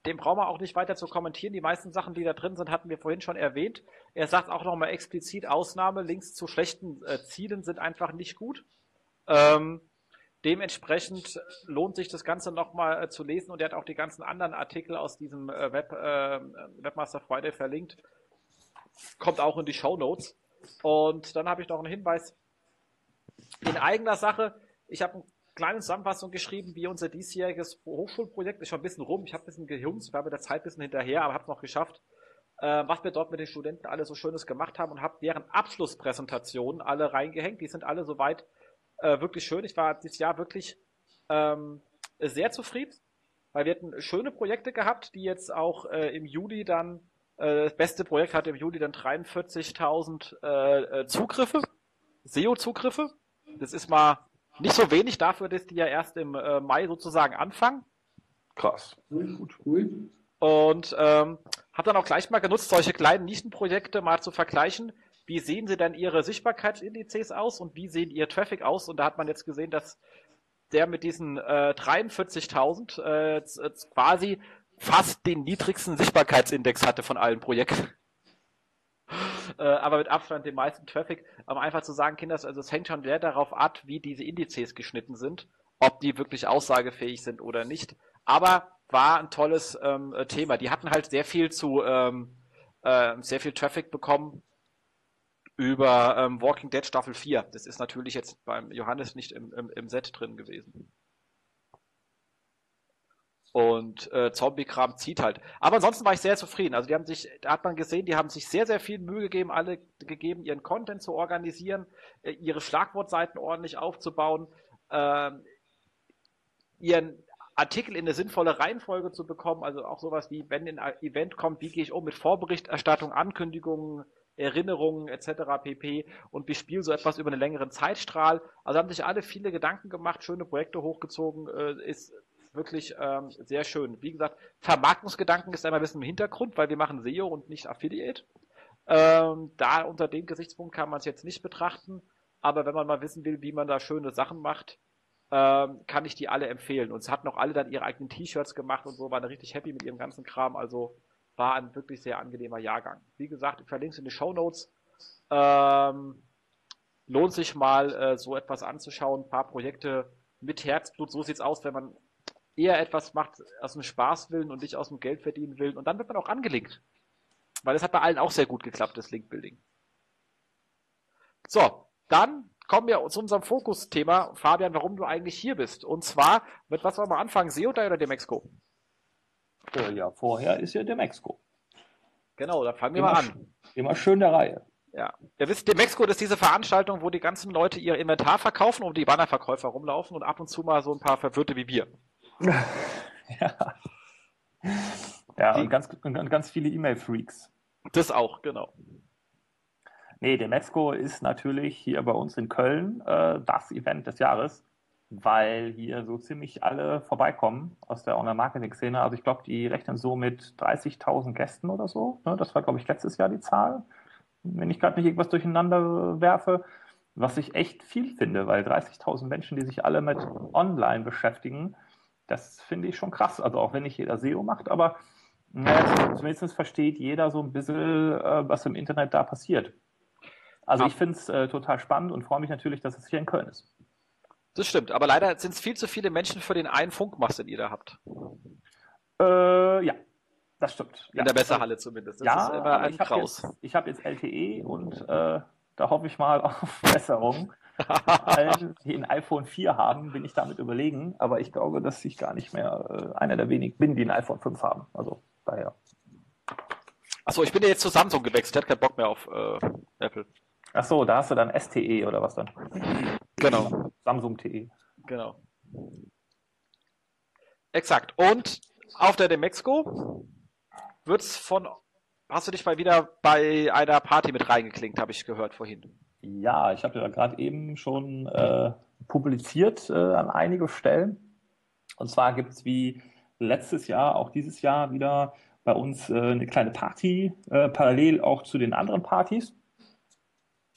Den brauchen wir auch nicht weiter zu kommentieren. Die meisten Sachen, die da drin sind, hatten wir vorhin schon erwähnt. Er sagt auch nochmal explizit Ausnahme. Links zu schlechten äh, Zielen sind einfach nicht gut. Ähm, Dementsprechend lohnt sich das Ganze nochmal äh, zu lesen und er hat auch die ganzen anderen Artikel aus diesem äh, Web, äh, Webmaster Friday verlinkt. kommt auch in die Show Notes. Und dann habe ich noch einen Hinweis in eigener Sache. Ich habe eine kleine Zusammenfassung geschrieben, wie unser diesjähriges Hochschulprojekt ist schon ein bisschen rum. Ich habe ein bisschen gehunzt, war mit der Zeit ein bisschen hinterher, aber habe es noch geschafft, äh, was wir dort mit den Studenten alle so Schönes gemacht haben und habe deren Abschlusspräsentationen alle reingehängt. Die sind alle soweit äh, wirklich schön. Ich war dieses Jahr wirklich ähm, sehr zufrieden, weil wir hatten schöne Projekte gehabt, die jetzt auch äh, im Juli dann, äh, das beste Projekt hatte im Juli dann 43.000 äh, äh, Zugriffe, SEO-Zugriffe. Das ist mal nicht so wenig dafür, dass die ja erst im äh, Mai sozusagen anfangen. Krass. Gut, cool. Und ähm, habe dann auch gleich mal genutzt, solche kleinen Nischenprojekte mal zu vergleichen. Wie sehen sie denn ihre Sichtbarkeitsindizes aus und wie sehen ihr Traffic aus? Und da hat man jetzt gesehen, dass der mit diesen äh, 43.000 äh, quasi fast den niedrigsten Sichtbarkeitsindex hatte von allen Projekten. (laughs) äh, aber mit Abstand den meisten Traffic. Um einfach zu sagen, Kinder, also es hängt schon sehr darauf ab, wie diese Indizes geschnitten sind, ob die wirklich aussagefähig sind oder nicht. Aber war ein tolles ähm, Thema. Die hatten halt sehr viel zu ähm, äh, sehr viel Traffic bekommen über ähm, Walking Dead Staffel 4. Das ist natürlich jetzt beim Johannes nicht im, im, im Set drin gewesen. Und äh, Zombie-Kram zieht halt. Aber ansonsten war ich sehr zufrieden. Also die haben sich, da hat man gesehen, die haben sich sehr, sehr viel Mühe gegeben, alle gegeben, ihren Content zu organisieren, äh, ihre Schlagwortseiten ordentlich aufzubauen, äh, ihren Artikel in eine sinnvolle Reihenfolge zu bekommen. Also auch sowas wie, wenn ein Event kommt, wie gehe ich um mit Vorberichterstattung, Ankündigungen, Erinnerungen etc. pp. und bespielen so etwas über einen längeren Zeitstrahl. Also haben sich alle viele Gedanken gemacht, schöne Projekte hochgezogen, äh, ist wirklich ähm, sehr schön. Wie gesagt, Vermarktungsgedanken ist einmal ein bisschen im Hintergrund, weil wir machen SEO und nicht Affiliate. Ähm, da unter dem Gesichtspunkt kann man es jetzt nicht betrachten, aber wenn man mal wissen will, wie man da schöne Sachen macht, ähm, kann ich die alle empfehlen. Und es hatten auch alle dann ihre eigenen T-Shirts gemacht und so, waren richtig happy mit ihrem ganzen Kram. Also war ein wirklich sehr angenehmer Jahrgang. Wie gesagt, ich verlinke es in die Show Notes. Ähm, lohnt sich mal, äh, so etwas anzuschauen. Ein paar Projekte mit Herzblut. So sieht's aus, wenn man eher etwas macht aus dem Spaß willen und nicht aus dem Geld verdienen willen. Und dann wird man auch angelinkt. Weil es hat bei allen auch sehr gut geklappt, das Link-Building. So, dann kommen wir zu unserem Fokusthema, Fabian, warum du eigentlich hier bist. Und zwar, mit was wollen wir anfangen, SEODI oder Demexco? Äh, ja, vorher ist ja Demexco. Genau, da fangen wir immer, mal an. Immer schön der Reihe. Ja. Ihr wisst, Demexco ist diese Veranstaltung, wo die ganzen Leute ihr Inventar verkaufen und die Bannerverkäufer rumlaufen und ab und zu mal so ein paar Verwirrte wie wir. (laughs) ja. Ja, und ganz, und ganz viele E-Mail-Freaks. Das auch, genau. Nee, der Metzco ist natürlich hier bei uns in Köln äh, das Event des Jahres, weil hier so ziemlich alle vorbeikommen aus der Online-Marketing-Szene. Also ich glaube, die rechnen so mit 30.000 Gästen oder so. Ne? Das war, glaube ich, letztes Jahr die Zahl, wenn ich gerade nicht irgendwas durcheinander werfe. Was ich echt viel finde, weil 30.000 Menschen, die sich alle mit Online beschäftigen, das finde ich schon krass. Also auch wenn nicht jeder SEO macht, aber naja, zumindest versteht jeder so ein bisschen, äh, was im Internet da passiert. Also ich finde es äh, total spannend und freue mich natürlich, dass es hier in Köln ist. Das stimmt, aber leider sind es viel zu viele Menschen für den einen Funkmast, den ihr da habt. Äh, ja, das stimmt. In der Messerhalle zumindest. Das ja, ist immer ein ich habe jetzt, hab jetzt LTE und äh, da hoffe ich mal (laughs) auf Besserung. (laughs) Allen, die ein iPhone 4 haben, bin ich damit überlegen, aber ich glaube, dass ich gar nicht mehr äh, einer der wenigen bin, die ein iPhone 5 haben. Also daher. Achso, ich bin ja jetzt zu Samsung gewechselt, der hat keinen Bock mehr auf äh, Apple. Ach so, da hast du dann STE oder was dann? Genau. Samsung TE. Genau. Exakt. Und auf der Demexco wird's von. Hast du dich mal wieder bei einer Party mit reingeklinkt, habe ich gehört vorhin. Ja, ich habe ja gerade eben schon äh, publiziert äh, an einige Stellen. Und zwar gibt es wie letztes Jahr, auch dieses Jahr wieder bei uns äh, eine kleine Party, äh, parallel auch zu den anderen Partys.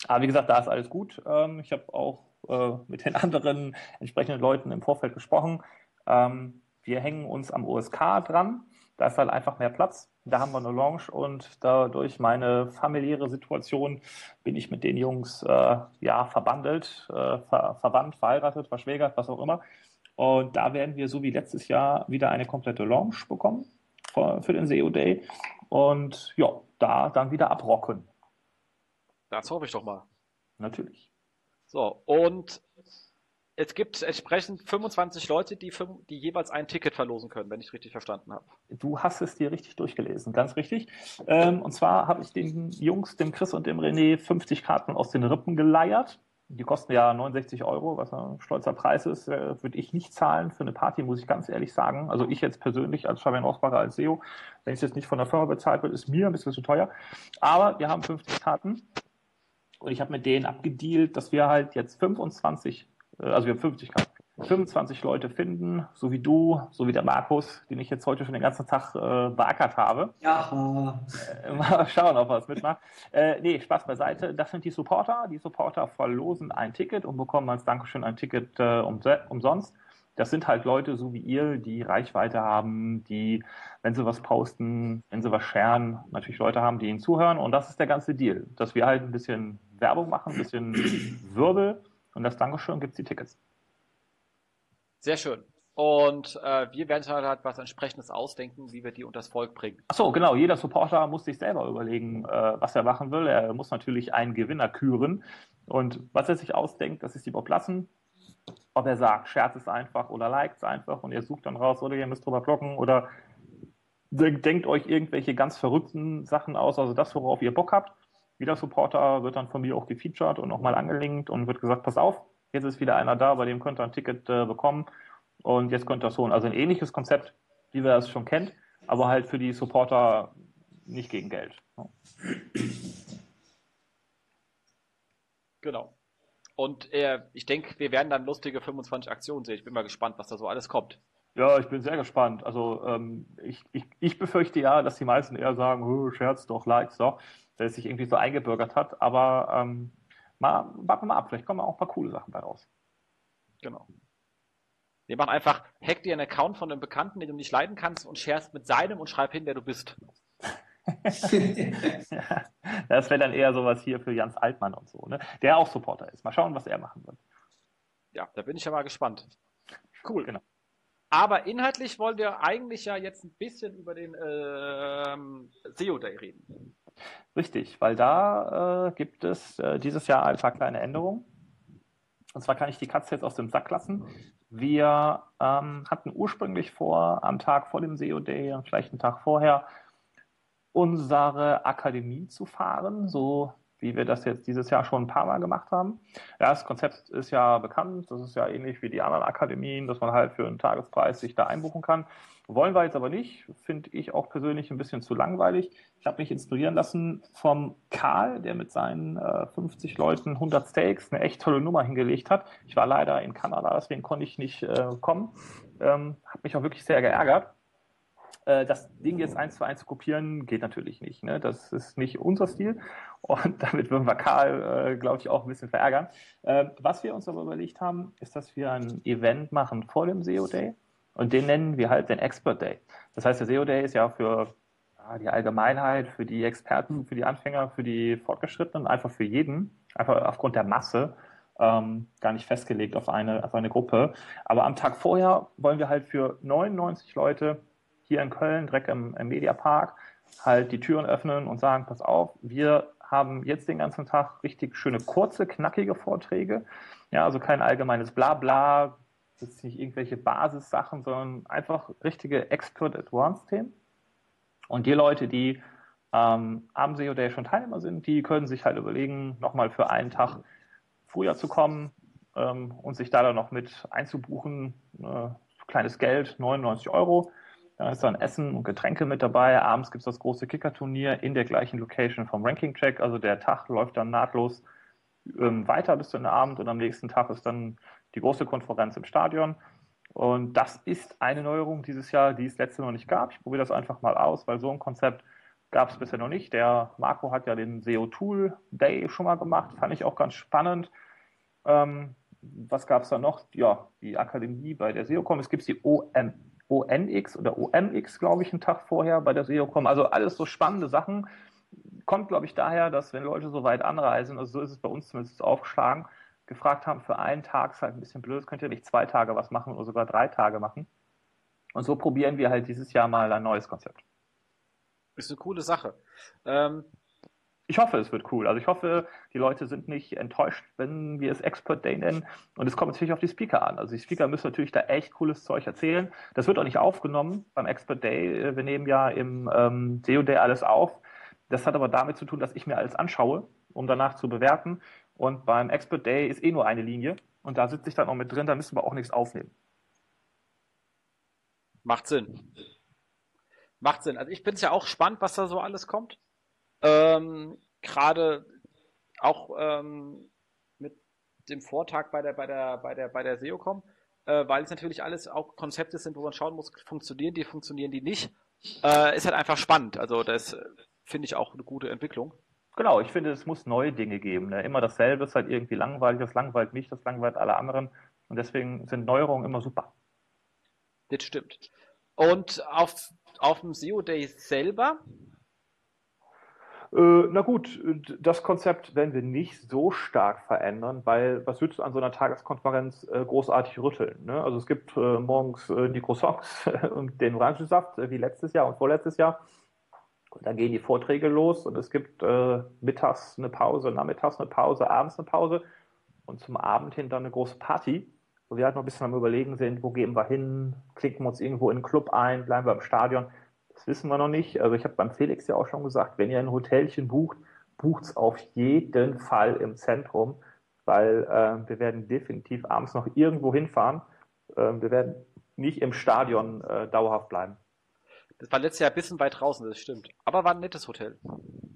Aber wie gesagt, da ist alles gut. Ähm, ich habe auch äh, mit den (laughs) anderen entsprechenden Leuten im Vorfeld gesprochen. Ähm, wir hängen uns am OSK dran. Da ist halt einfach mehr Platz. Da haben wir eine Lounge und dadurch meine familiäre Situation bin ich mit den Jungs äh, ja verbandelt, äh, ver verwandt, verheiratet, verschwägert, was auch immer. Und da werden wir so wie letztes Jahr wieder eine komplette Lounge bekommen für, für den SEO Day. Und ja, da dann wieder abrocken. Das hoffe ich doch mal. Natürlich. So, und es gibt entsprechend 25 Leute, die, die jeweils ein Ticket verlosen können, wenn ich richtig verstanden habe. Du hast es dir richtig durchgelesen, ganz richtig. Ähm, und zwar habe ich den Jungs, dem Chris und dem René, 50 Karten aus den Rippen geleiert. Die kosten ja 69 Euro, was ein stolzer Preis ist, äh, würde ich nicht zahlen für eine Party, muss ich ganz ehrlich sagen. Also ich jetzt persönlich als Fabian Rosbacher, als SEO, wenn es jetzt nicht von der Firma bezahlt wird, ist mir ein bisschen zu teuer. Aber wir haben 50 Karten und ich habe mit denen abgedealt, dass wir halt jetzt 25, äh, also wir haben 50 Karten, 25 Leute finden, so wie du, so wie der Markus, den ich jetzt heute schon den ganzen Tag äh, beackert habe. Ja. Äh, mal (laughs) schauen, ob er es mitmacht. Äh, nee, Spaß beiseite. Das sind die Supporter. Die Supporter verlosen ein Ticket und bekommen als Dankeschön ein Ticket äh, umsonst. Das sind halt Leute, so wie ihr, die Reichweite haben, die, wenn sie was posten, wenn sie was scheren, natürlich Leute haben, die ihnen zuhören. Und das ist der ganze Deal, dass wir halt ein bisschen Werbung machen, ein bisschen (clears throat) Wirbel und das Dankeschön gibt es die Tickets. Sehr schön. Und äh, wir werden halt, halt was entsprechendes ausdenken, wie wir die unters Volk bringen. Achso, genau. Jeder Supporter muss sich selber überlegen, äh, was er machen will. Er muss natürlich einen Gewinner küren. Und was er sich ausdenkt, das ist die Bob lassen ob er sagt, scherzt es einfach oder liked es einfach und ihr sucht dann raus oder ihr müsst drüber blocken oder denkt euch irgendwelche ganz verrückten Sachen aus, also das, worauf ihr Bock habt. Jeder Supporter wird dann von mir auch gefeatured und nochmal angelinkt und wird gesagt, pass auf, jetzt ist wieder einer da, bei dem könnt ihr ein Ticket äh, bekommen und jetzt könnt ihr das holen. Also ein ähnliches Konzept, wie wir das schon kennt, aber halt für die Supporter nicht gegen Geld. Genau. Und äh, ich denke, wir werden dann lustige 25 Aktionen sehen. Ich bin mal gespannt, was da so alles kommt. Ja, ich bin sehr gespannt. Also ähm, ich, ich, ich befürchte ja, dass die meisten eher sagen, oh, Scherz doch, Likes doch, dass es sich irgendwie so eingebürgert hat. Aber ähm, mal, warten wir mal ab, vielleicht kommen auch ein paar coole Sachen bei raus. Genau. Wir machen einfach, hack dir einen Account von einem Bekannten, den du nicht leiden kannst und sharest mit seinem und schreib hin, wer du bist. (laughs) (laughs) das wäre dann eher sowas hier für Jans Altmann und so, ne? der auch Supporter ist. Mal schauen, was er machen wird. Ja, da bin ich ja mal gespannt. Cool. Genau. Aber inhaltlich wollen wir eigentlich ja jetzt ein bisschen über den ähm, SEO Day reden. Richtig, weil da äh, gibt es äh, dieses Jahr ein paar kleine Änderungen. Und zwar kann ich die Katze jetzt aus dem Sack lassen. Wir ähm, hatten ursprünglich vor, am Tag vor dem SEO Day, vielleicht einen Tag vorher, unsere Akademie zu fahren, so wie wir das jetzt dieses Jahr schon ein paar Mal gemacht haben. Ja, das Konzept ist ja bekannt, das ist ja ähnlich wie die anderen Akademien, dass man halt für einen Tagespreis sich da einbuchen kann. Wollen wir jetzt aber nicht, finde ich auch persönlich ein bisschen zu langweilig. Ich habe mich inspirieren lassen vom Karl, der mit seinen äh, 50 Leuten 100 Steaks eine echt tolle Nummer hingelegt hat. Ich war leider in Kanada, deswegen konnte ich nicht äh, kommen. Ähm, habe mich auch wirklich sehr geärgert. Äh, das Ding jetzt eins zu eins zu kopieren, geht natürlich nicht. Ne? Das ist nicht unser Stil. Und (laughs) damit würden wir Karl, äh, glaube ich, auch ein bisschen verärgern. Äh, was wir uns aber überlegt haben, ist, dass wir ein Event machen vor dem SEO Day. Und den nennen wir halt den Expert Day. Das heißt, der SEO Day ist ja für ja, die Allgemeinheit, für die Experten, für die Anfänger, für die Fortgeschrittenen, einfach für jeden, einfach aufgrund der Masse. Ähm, gar nicht festgelegt auf eine, auf eine Gruppe. Aber am Tag vorher wollen wir halt für 99 Leute hier in Köln, direkt im, im Mediapark, halt die Türen öffnen und sagen, pass auf, wir haben jetzt den ganzen Tag richtig schöne, kurze, knackige Vorträge. Ja, also kein allgemeines Blabla, jetzt nicht irgendwelche Basissachen, sondern einfach richtige Expert Advanced Themen. Und die Leute, die ähm, am SEO Day schon Teilnehmer sind, die können sich halt überlegen, nochmal für einen Tag früher zu kommen ähm, und sich da dann noch mit einzubuchen. Äh, kleines Geld, 99 Euro. Da ist dann Essen und Getränke mit dabei. Abends gibt es das große Kickerturnier in der gleichen Location vom Ranking-Check. Also der Tag läuft dann nahtlos ähm, weiter bis zu den Abend und am nächsten Tag ist dann die große Konferenz im Stadion. Und das ist eine Neuerung dieses Jahr, die es letzte noch nicht gab. Ich probiere das einfach mal aus, weil so ein Konzept gab es bisher noch nicht. Der Marco hat ja den SEO Tool Day schon mal gemacht, fand ich auch ganz spannend. Ähm, was gab es da noch? Ja, die Akademie bei der SEOCom. Es gibt die OM, ONX oder OMX, glaube ich, einen Tag vorher bei der SEOCom. Also alles so spannende Sachen. Kommt, glaube ich, daher, dass wenn Leute so weit anreisen, also so ist es bei uns zumindest aufgeschlagen, gefragt haben, für einen Tag ist halt ein bisschen blöd, könnt ihr nicht zwei Tage was machen oder sogar drei Tage machen. Und so probieren wir halt dieses Jahr mal ein neues Konzept. Ist eine coole Sache. Ähm, Ich hoffe, es wird cool. Also ich hoffe, die Leute sind nicht enttäuscht, wenn wir es Expert Day nennen. Und es kommt natürlich auf die Speaker an. Also die Speaker müssen natürlich da echt cooles Zeug erzählen. Das wird auch nicht aufgenommen beim Expert Day. Wir nehmen ja im ähm, SEO Day alles auf. Das hat aber damit zu tun, dass ich mir alles anschaue, um danach zu bewerten. Und beim Expert Day ist eh nur eine Linie. Und da sitze ich dann auch mit drin, da müssen wir auch nichts aufnehmen. Macht Sinn. Macht Sinn. Also ich bin es ja auch spannend, was da so alles kommt. Ähm, Gerade auch ähm, mit dem Vortag bei der, bei der, bei der, bei der SEOCom, äh, weil es natürlich alles auch Konzepte sind, wo man schauen muss, funktionieren die, funktionieren die nicht. Äh, ist halt einfach spannend. Also das äh, finde ich auch eine gute Entwicklung. Genau, ich finde, es muss neue Dinge geben. Ne? Immer dasselbe ist halt irgendwie langweilig, das langweilt mich, das langweilt alle anderen. Und deswegen sind Neuerungen immer super. Das stimmt. Und auf, auf dem SEO Day selber? Äh, na gut, das Konzept werden wir nicht so stark verändern, weil was würdest du an so einer Tageskonferenz äh, großartig rütteln? Ne? Also es gibt äh, morgens die Croissants (laughs) und den Orangensaft, wie letztes Jahr und vorletztes Jahr. Und dann gehen die Vorträge los und es gibt mittags eine Pause, nachmittags eine Pause, abends eine Pause und zum Abend hin dann eine große Party, wo wir halt noch ein bisschen am Überlegen sind, wo gehen wir hin, klicken wir uns irgendwo in einen Club ein, bleiben wir im Stadion. Das wissen wir noch nicht. Also ich habe beim Felix ja auch schon gesagt, wenn ihr ein Hotelchen bucht, bucht es auf jeden Fall im Zentrum, weil äh, wir werden definitiv abends noch irgendwo hinfahren. Äh, wir werden nicht im Stadion äh, dauerhaft bleiben. Das war letztes Jahr ein bisschen weit draußen, das stimmt. Aber war ein nettes Hotel.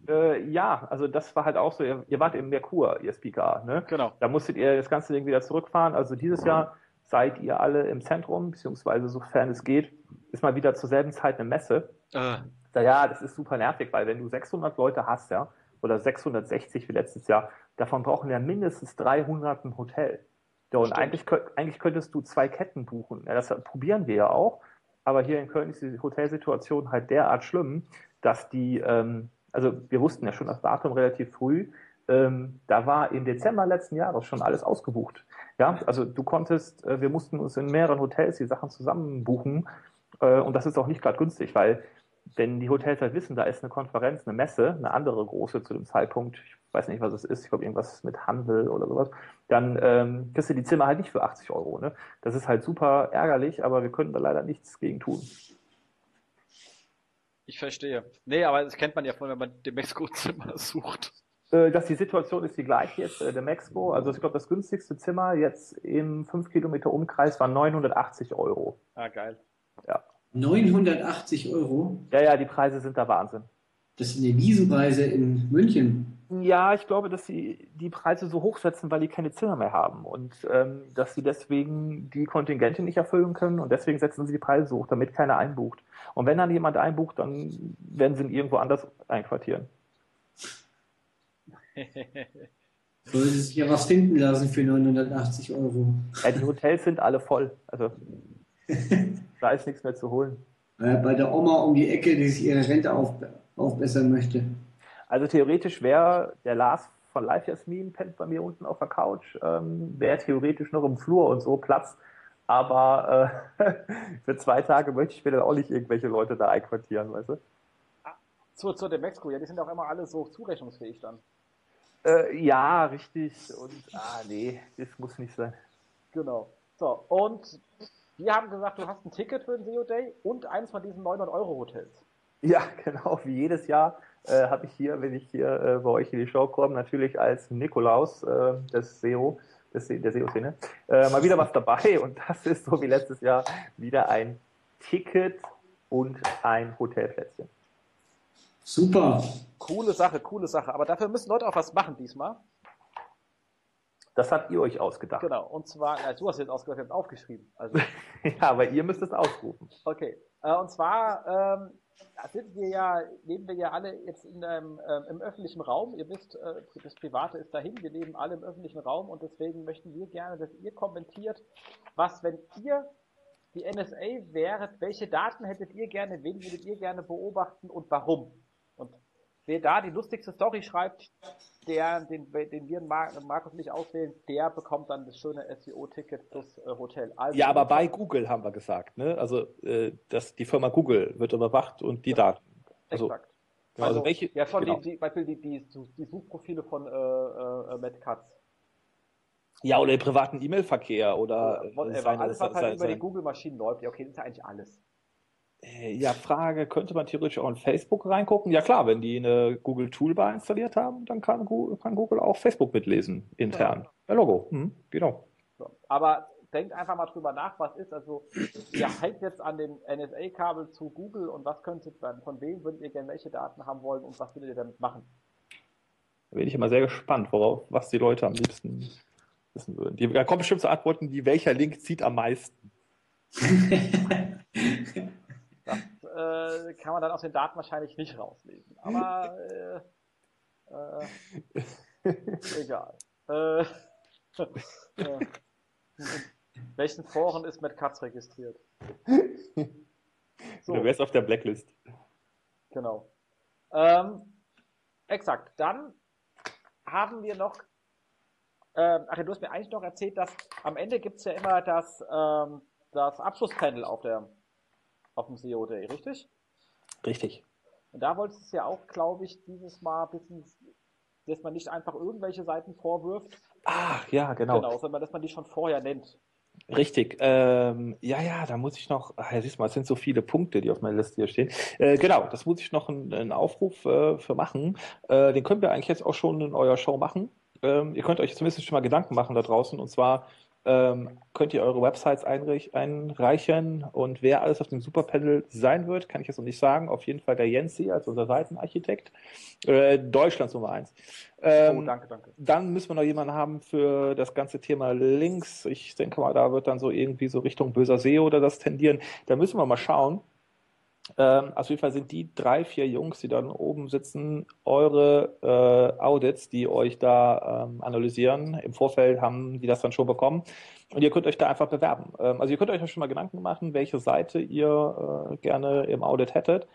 Äh, ja, also das war halt auch so, ihr, ihr wart im Merkur, ihr Speaker, ne? Genau. Da musstet ihr das ganze Ding wieder zurückfahren. Also dieses Jahr seid ihr alle im Zentrum, beziehungsweise sofern es geht, ist mal wieder zur selben Zeit eine Messe. Äh. Ja, das ist super nervig, weil wenn du 600 Leute hast, ja, oder 660 wie letztes Jahr, davon brauchen ja mindestens 300 ein Hotel. Ja, und eigentlich, eigentlich könntest du zwei Ketten buchen. Ja, das probieren wir ja auch. Aber hier in Köln ist die Hotelsituation halt derart schlimm, dass die, ähm, also wir wussten ja schon das Datum relativ früh, ähm, da war im Dezember letzten Jahres schon alles ausgebucht. Ja, also du konntest, äh, wir mussten uns in mehreren Hotels die Sachen zusammen buchen äh, und das ist auch nicht gerade günstig, weil wenn die Hotels halt wissen, da ist eine Konferenz, eine Messe, eine andere große zu dem Zeitpunkt, ich weiß nicht, was es ist, ich glaube irgendwas mit Handel oder sowas, dann ähm, kriegst du die Zimmer halt nicht für 80 Euro. Ne? Das ist halt super ärgerlich, aber wir können da leider nichts gegen tun. Ich verstehe. Nee, aber das kennt man ja von, wenn man dem Mexiko-Zimmer (laughs) sucht. Äh, dass die Situation ist die gleiche jetzt, äh, der Mexiko. Also ich glaube, das günstigste Zimmer jetzt im 5 Kilometer Umkreis war 980 Euro. Ah, geil. Ja. 980 Euro? Ja, ja, die Preise sind da Wahnsinn. Das sind die Wiesenpreise in München. Ja, ich glaube, dass sie die Preise so hochsetzen, weil die keine Zimmer mehr haben und ähm, dass sie deswegen die Kontingente nicht erfüllen können und deswegen setzen sie die Preise so hoch, damit keiner einbucht. Und wenn dann jemand einbucht, dann werden sie ihn irgendwo anders einquartieren. (laughs) Sollte sich ja was finden lassen für 980 Euro. Ja, die Hotels sind alle voll. Also da ist nichts mehr zu holen. Bei der Oma um die Ecke, die sich ihre Rente auf, aufbessern möchte. Also theoretisch wäre der Lars von Live Jasmin pennt bei mir unten auf der Couch, ähm, wäre theoretisch noch im Flur und so Platz. Aber äh, (laughs) für zwei Tage möchte ich mir dann auch nicht irgendwelche Leute da einquartieren, weißt du? Ah, zu, zu dem Mexiko, ja, die sind auch immer alle so zurechnungsfähig dann. Äh, ja, richtig. Und ah, nee, das muss nicht sein. Genau. So, und wir haben gesagt, du hast ein Ticket für den SEO Day und eins von diesen 900 Euro Hotels. Ja, (laughs) genau, wie jedes Jahr äh, habe ich hier, wenn ich hier äh, bei euch in die Show komme, natürlich als Nikolaus äh, des SEO, des, der SEO-Szene, äh, mal wieder was dabei und das ist so wie letztes Jahr wieder ein Ticket und ein Hotelplätzchen. Super. Coole Sache, coole Sache. Aber dafür müssen Leute auch was machen diesmal. Das habt ihr euch ausgedacht. Genau. Und zwar, also du hast jetzt ausgedacht, jetzt aufgeschrieben. Also. (laughs) (laughs) ja, aber ihr müsst es ausrufen. Okay. Äh, und zwar ähm, sind wir ja, leben wir ja alle jetzt in einem, ähm, im öffentlichen Raum. Ihr wisst, äh, das Private ist dahin. Wir leben alle im öffentlichen Raum und deswegen möchten wir gerne, dass ihr kommentiert, was, wenn ihr die NSA wäret, welche Daten hättet ihr gerne, wen würdet ihr gerne beobachten und warum? Und wer da die lustigste Story schreibt, der, den, den wir Markus nicht auswählen, der bekommt dann das schöne SEO-Ticket plus äh, Hotel. Also ja, aber bei Google haben wir gesagt, ne? Also äh, dass die Firma Google wird überwacht und die Daten. Also, Exakt. Also, also welche, ja, schon genau. die, die, Beispiel die, die, die Suchprofile von äh, äh, Matt Katz. Ja, oder den privaten E-Mail-Verkehr oder. oder äh, seine, alles, was halt über die Google-Maschinen läuft. Ja, okay, das ist ja eigentlich alles. Äh, ja, Frage, könnte man theoretisch auch in Facebook reingucken? Ja klar, wenn die eine Google Toolbar installiert haben, dann kann Google, kann Google auch Facebook mitlesen, intern. Ja, ja Logo, hm, genau. So. Aber denkt einfach mal drüber nach, was ist. Also ihr hängt jetzt an dem NSA-Kabel zu Google und was könnte dann, von wem würdet ihr gerne welche Daten haben wollen und was würdet ihr damit machen? Da bin ich immer sehr gespannt, worauf, was die Leute am liebsten wissen würden. Die, da kommen bestimmt so Antworten wie, welcher Link zieht am meisten? (laughs) äh, kann man dann aus den Daten wahrscheinlich nicht rauslesen. Aber (laughs) äh, äh, egal. Äh, (laughs) äh, in welchen Foren ist Matt Katz registriert? (laughs) So. Du wärst auf der Blacklist. Genau. Ähm, exakt. Dann haben wir noch, ähm, ach, du hast mir eigentlich noch erzählt, dass am Ende gibt es ja immer das, ähm, das Abschlusspanel auf, der, auf dem SEO Day, richtig? Richtig. Und da wolltest du ja auch, glaube ich, dieses Mal ein bisschen, dass man nicht einfach irgendwelche Seiten vorwirft. Ach, ja, genau. Genau, sondern dass man die schon vorher nennt. Richtig. Ähm, ja, ja, da muss ich noch, ach, ja, siehst mal, es sind so viele Punkte, die auf meiner Liste hier stehen. Äh, genau, das muss ich noch einen, einen Aufruf äh, für machen. Äh, den können wir eigentlich jetzt auch schon in eurer Show machen. Ähm, ihr könnt euch zumindest schon mal Gedanken machen da draußen. Und zwar ähm, könnt ihr eure Websites einreichen und wer alles auf dem Superpanel sein wird, kann ich jetzt noch nicht sagen. Auf jeden Fall der Jensi als unser Seitenarchitekt. Äh, Deutschlands Nummer eins. Ähm, oh, danke, danke. Dann müssen wir noch jemanden haben für das ganze Thema Links. Ich denke mal, da wird dann so irgendwie so Richtung böser SEO oder das tendieren. Da müssen wir mal schauen. Ähm, auf jeden Fall sind die drei, vier Jungs, die dann oben sitzen, eure äh, Audits, die euch da ähm, analysieren. Im Vorfeld haben die das dann schon bekommen. Und ihr könnt euch da einfach bewerben. Ähm, also ihr könnt euch schon mal Gedanken machen, welche Seite ihr äh, gerne im Audit hättet.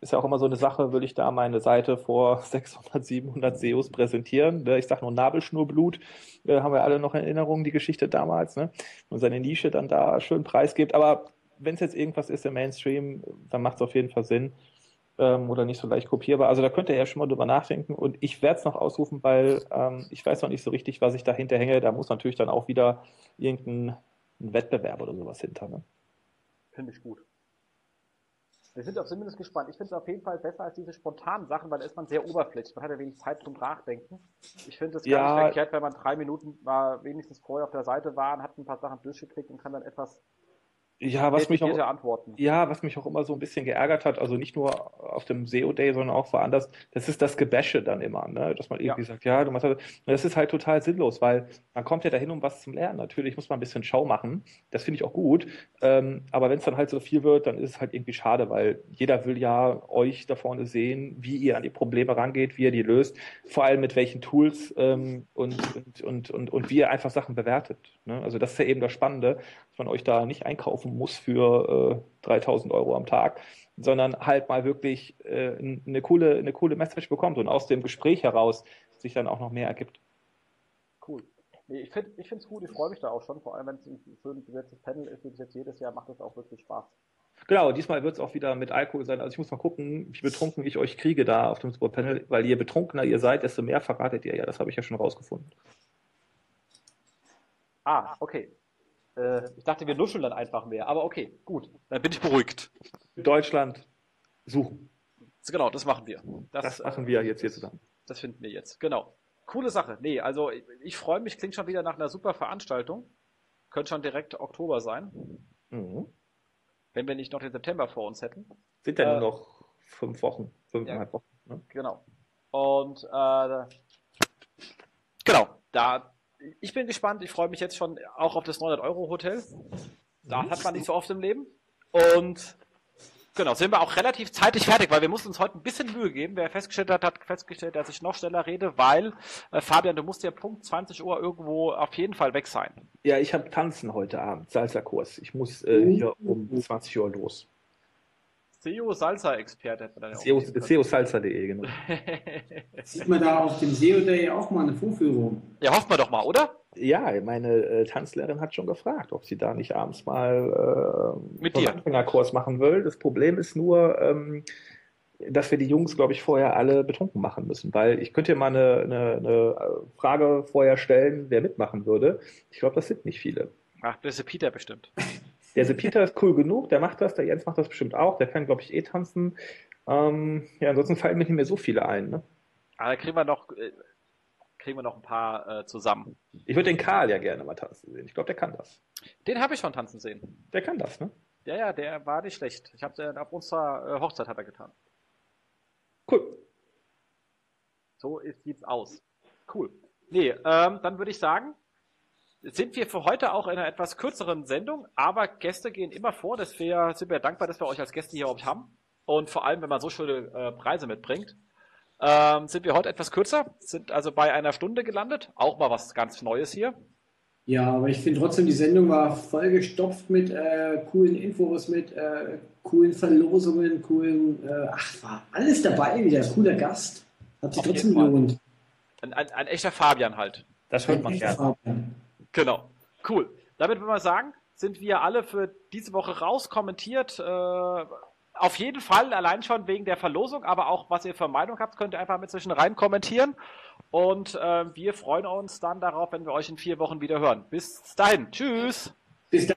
Ist ja auch immer so eine Sache, will ich da meine Seite vor 600, 700 SEOs präsentieren. Ne? Ich sage nur Nabelschnurblut, äh, haben wir alle noch in Erinnerung, die Geschichte damals. Ne? Und seine Nische dann da schön preisgibt. Aber wenn es jetzt irgendwas ist im Mainstream, dann macht es auf jeden Fall Sinn ähm, oder nicht so leicht kopierbar. Also da könnt ihr ja schon mal drüber nachdenken und ich werde es noch ausrufen, weil ähm, ich weiß noch nicht so richtig, was ich dahinter hänge. Da muss natürlich dann auch wieder irgendein Wettbewerb oder sowas hinter. Ne? Finde ich gut. Wir sind auch zumindest gespannt. Ich finde es auf jeden Fall besser als diese spontanen Sachen, weil da ist man sehr oberflächlich. Man hat ja wenig Zeit zum Nachdenken. Ich finde es gar ja, nicht verkehrt, wenn man drei Minuten mal wenigstens vorher auf der Seite war und hat ein paar Sachen durchgeklickt und kann dann etwas ja, was mich auch, Antworten. ja, was mich auch immer so ein bisschen geärgert hat, also nicht nur auf dem SEO Day, sondern auch woanders, das ist das Gebäsche dann immer, ne? dass man irgendwie ja. sagt, ja, du machst halt, das ist halt total sinnlos, weil man kommt ja dahin, um was zu lernen. Natürlich muss man ein bisschen Schau machen, das finde ich auch gut, ähm, aber wenn es dann halt so viel wird, dann ist es halt irgendwie schade, weil jeder will ja euch da vorne sehen, wie ihr an die Probleme rangeht, wie ihr die löst, vor allem mit welchen Tools ähm, und, und, und, und, und wie ihr einfach Sachen bewertet. Ne? Also das ist ja eben das Spannende, dass man euch da nicht einkaufen kaufen muss für äh, 3000 Euro am Tag, sondern halt mal wirklich äh, eine, coole, eine coole Message bekommt und aus dem Gespräch heraus sich dann auch noch mehr ergibt. Cool. Nee, ich finde es gut, ich freue mich da auch schon, vor allem wenn es ein schön besetztes Panel ist, wie jetzt jedes Jahr, macht es auch wirklich Spaß. Genau, diesmal wird es auch wieder mit Alkohol sein. Also ich muss mal gucken, wie betrunken ich euch kriege da auf dem Sportpanel, weil je betrunkener ihr seid, desto mehr verratet ihr ja. Das habe ich ja schon rausgefunden. Ah, okay. Äh, ich dachte, wir nuscheln dann einfach mehr. Aber okay, gut. Dann bin ich beruhigt. Deutschland suchen. Genau, das machen wir. Das, das machen wir jetzt hier zusammen. Das finden wir jetzt, genau. Coole Sache. Nee, also ich, ich freue mich, klingt schon wieder nach einer super Veranstaltung. Könnte schon direkt Oktober sein. Mhm. Wenn wir nicht noch den September vor uns hätten. Sind ja äh, nur noch fünf Wochen, fünfeinhalb ja, Wochen. Ne? Genau. Und äh, genau, da ich bin gespannt. Ich freue mich jetzt schon auch auf das 900-Euro-Hotel. Da mhm. hat man nicht so oft im Leben. Und genau, sind wir auch relativ zeitig fertig, weil wir mussten uns heute ein bisschen Mühe geben. Wer festgestellt hat, hat festgestellt, dass ich noch schneller rede, weil, äh, Fabian, du musst ja Punkt 20 Uhr irgendwo auf jeden Fall weg sein. Ja, ich habe Tanzen heute Abend, Salsa-Kurs. Ich muss äh, hier um 20 Uhr los. SEO Salsa Experte hätte man SEO, SEOsalsa.de, genau. (laughs) Sieht man da auf dem SEO Day auch mal eine Vorführung? Ja, hoffen wir doch mal, oder? Ja, meine äh, Tanzlehrerin hat schon gefragt, ob sie da nicht abends mal äh, Mit einen Anfängerkurs machen will. Das Problem ist nur, ähm, dass wir die Jungs, glaube ich, vorher alle betrunken machen müssen, weil ich könnte ja mal eine, eine, eine Frage vorher stellen, wer mitmachen würde. Ich glaube, das sind nicht viele. Ach, das ist der Peter bestimmt. Der Peter ist cool genug, der macht das, der Jens macht das bestimmt auch, der kann, glaube ich, eh tanzen. Ähm, ja, ansonsten fallen mir nicht mehr so viele ein. Ne? Aber da kriegen wir noch, äh, kriegen wir noch ein paar äh, zusammen. Ich würde den Karl ja gerne mal tanzen sehen. Ich glaube, der kann das. Den habe ich schon tanzen sehen. Der kann das, ne? Ja, ja, der war nicht schlecht. Ich habe auf unserer äh, Hochzeit hat er getan. Cool. So sieht's aus. Cool. Nee, ähm, dann würde ich sagen, sind wir für heute auch in einer etwas kürzeren Sendung, aber Gäste gehen immer vor. Deswegen sind wir dankbar, dass wir euch als Gäste hier überhaupt haben. Und vor allem, wenn man so schöne äh, Preise mitbringt. Ähm, sind wir heute etwas kürzer, sind also bei einer Stunde gelandet. Auch mal was ganz Neues hier. Ja, aber ich finde trotzdem, die Sendung war vollgestopft mit äh, coolen Infos, mit äh, coolen Verlosungen, coolen, äh, ach, war alles dabei, wieder cooler Gast. Hat sich Auf trotzdem gelohnt. Ein, ein, ein, echter Fabian halt. Das hört man gerne. Genau. Cool. Damit würde man sagen, sind wir alle für diese Woche raus, kommentiert. Äh, auf jeden Fall, allein schon wegen der Verlosung, aber auch was ihr für Meinung habt, könnt ihr einfach mit zwischen rein kommentieren. Und äh, wir freuen uns dann darauf, wenn wir euch in vier Wochen wieder hören. Bis dahin. Tschüss.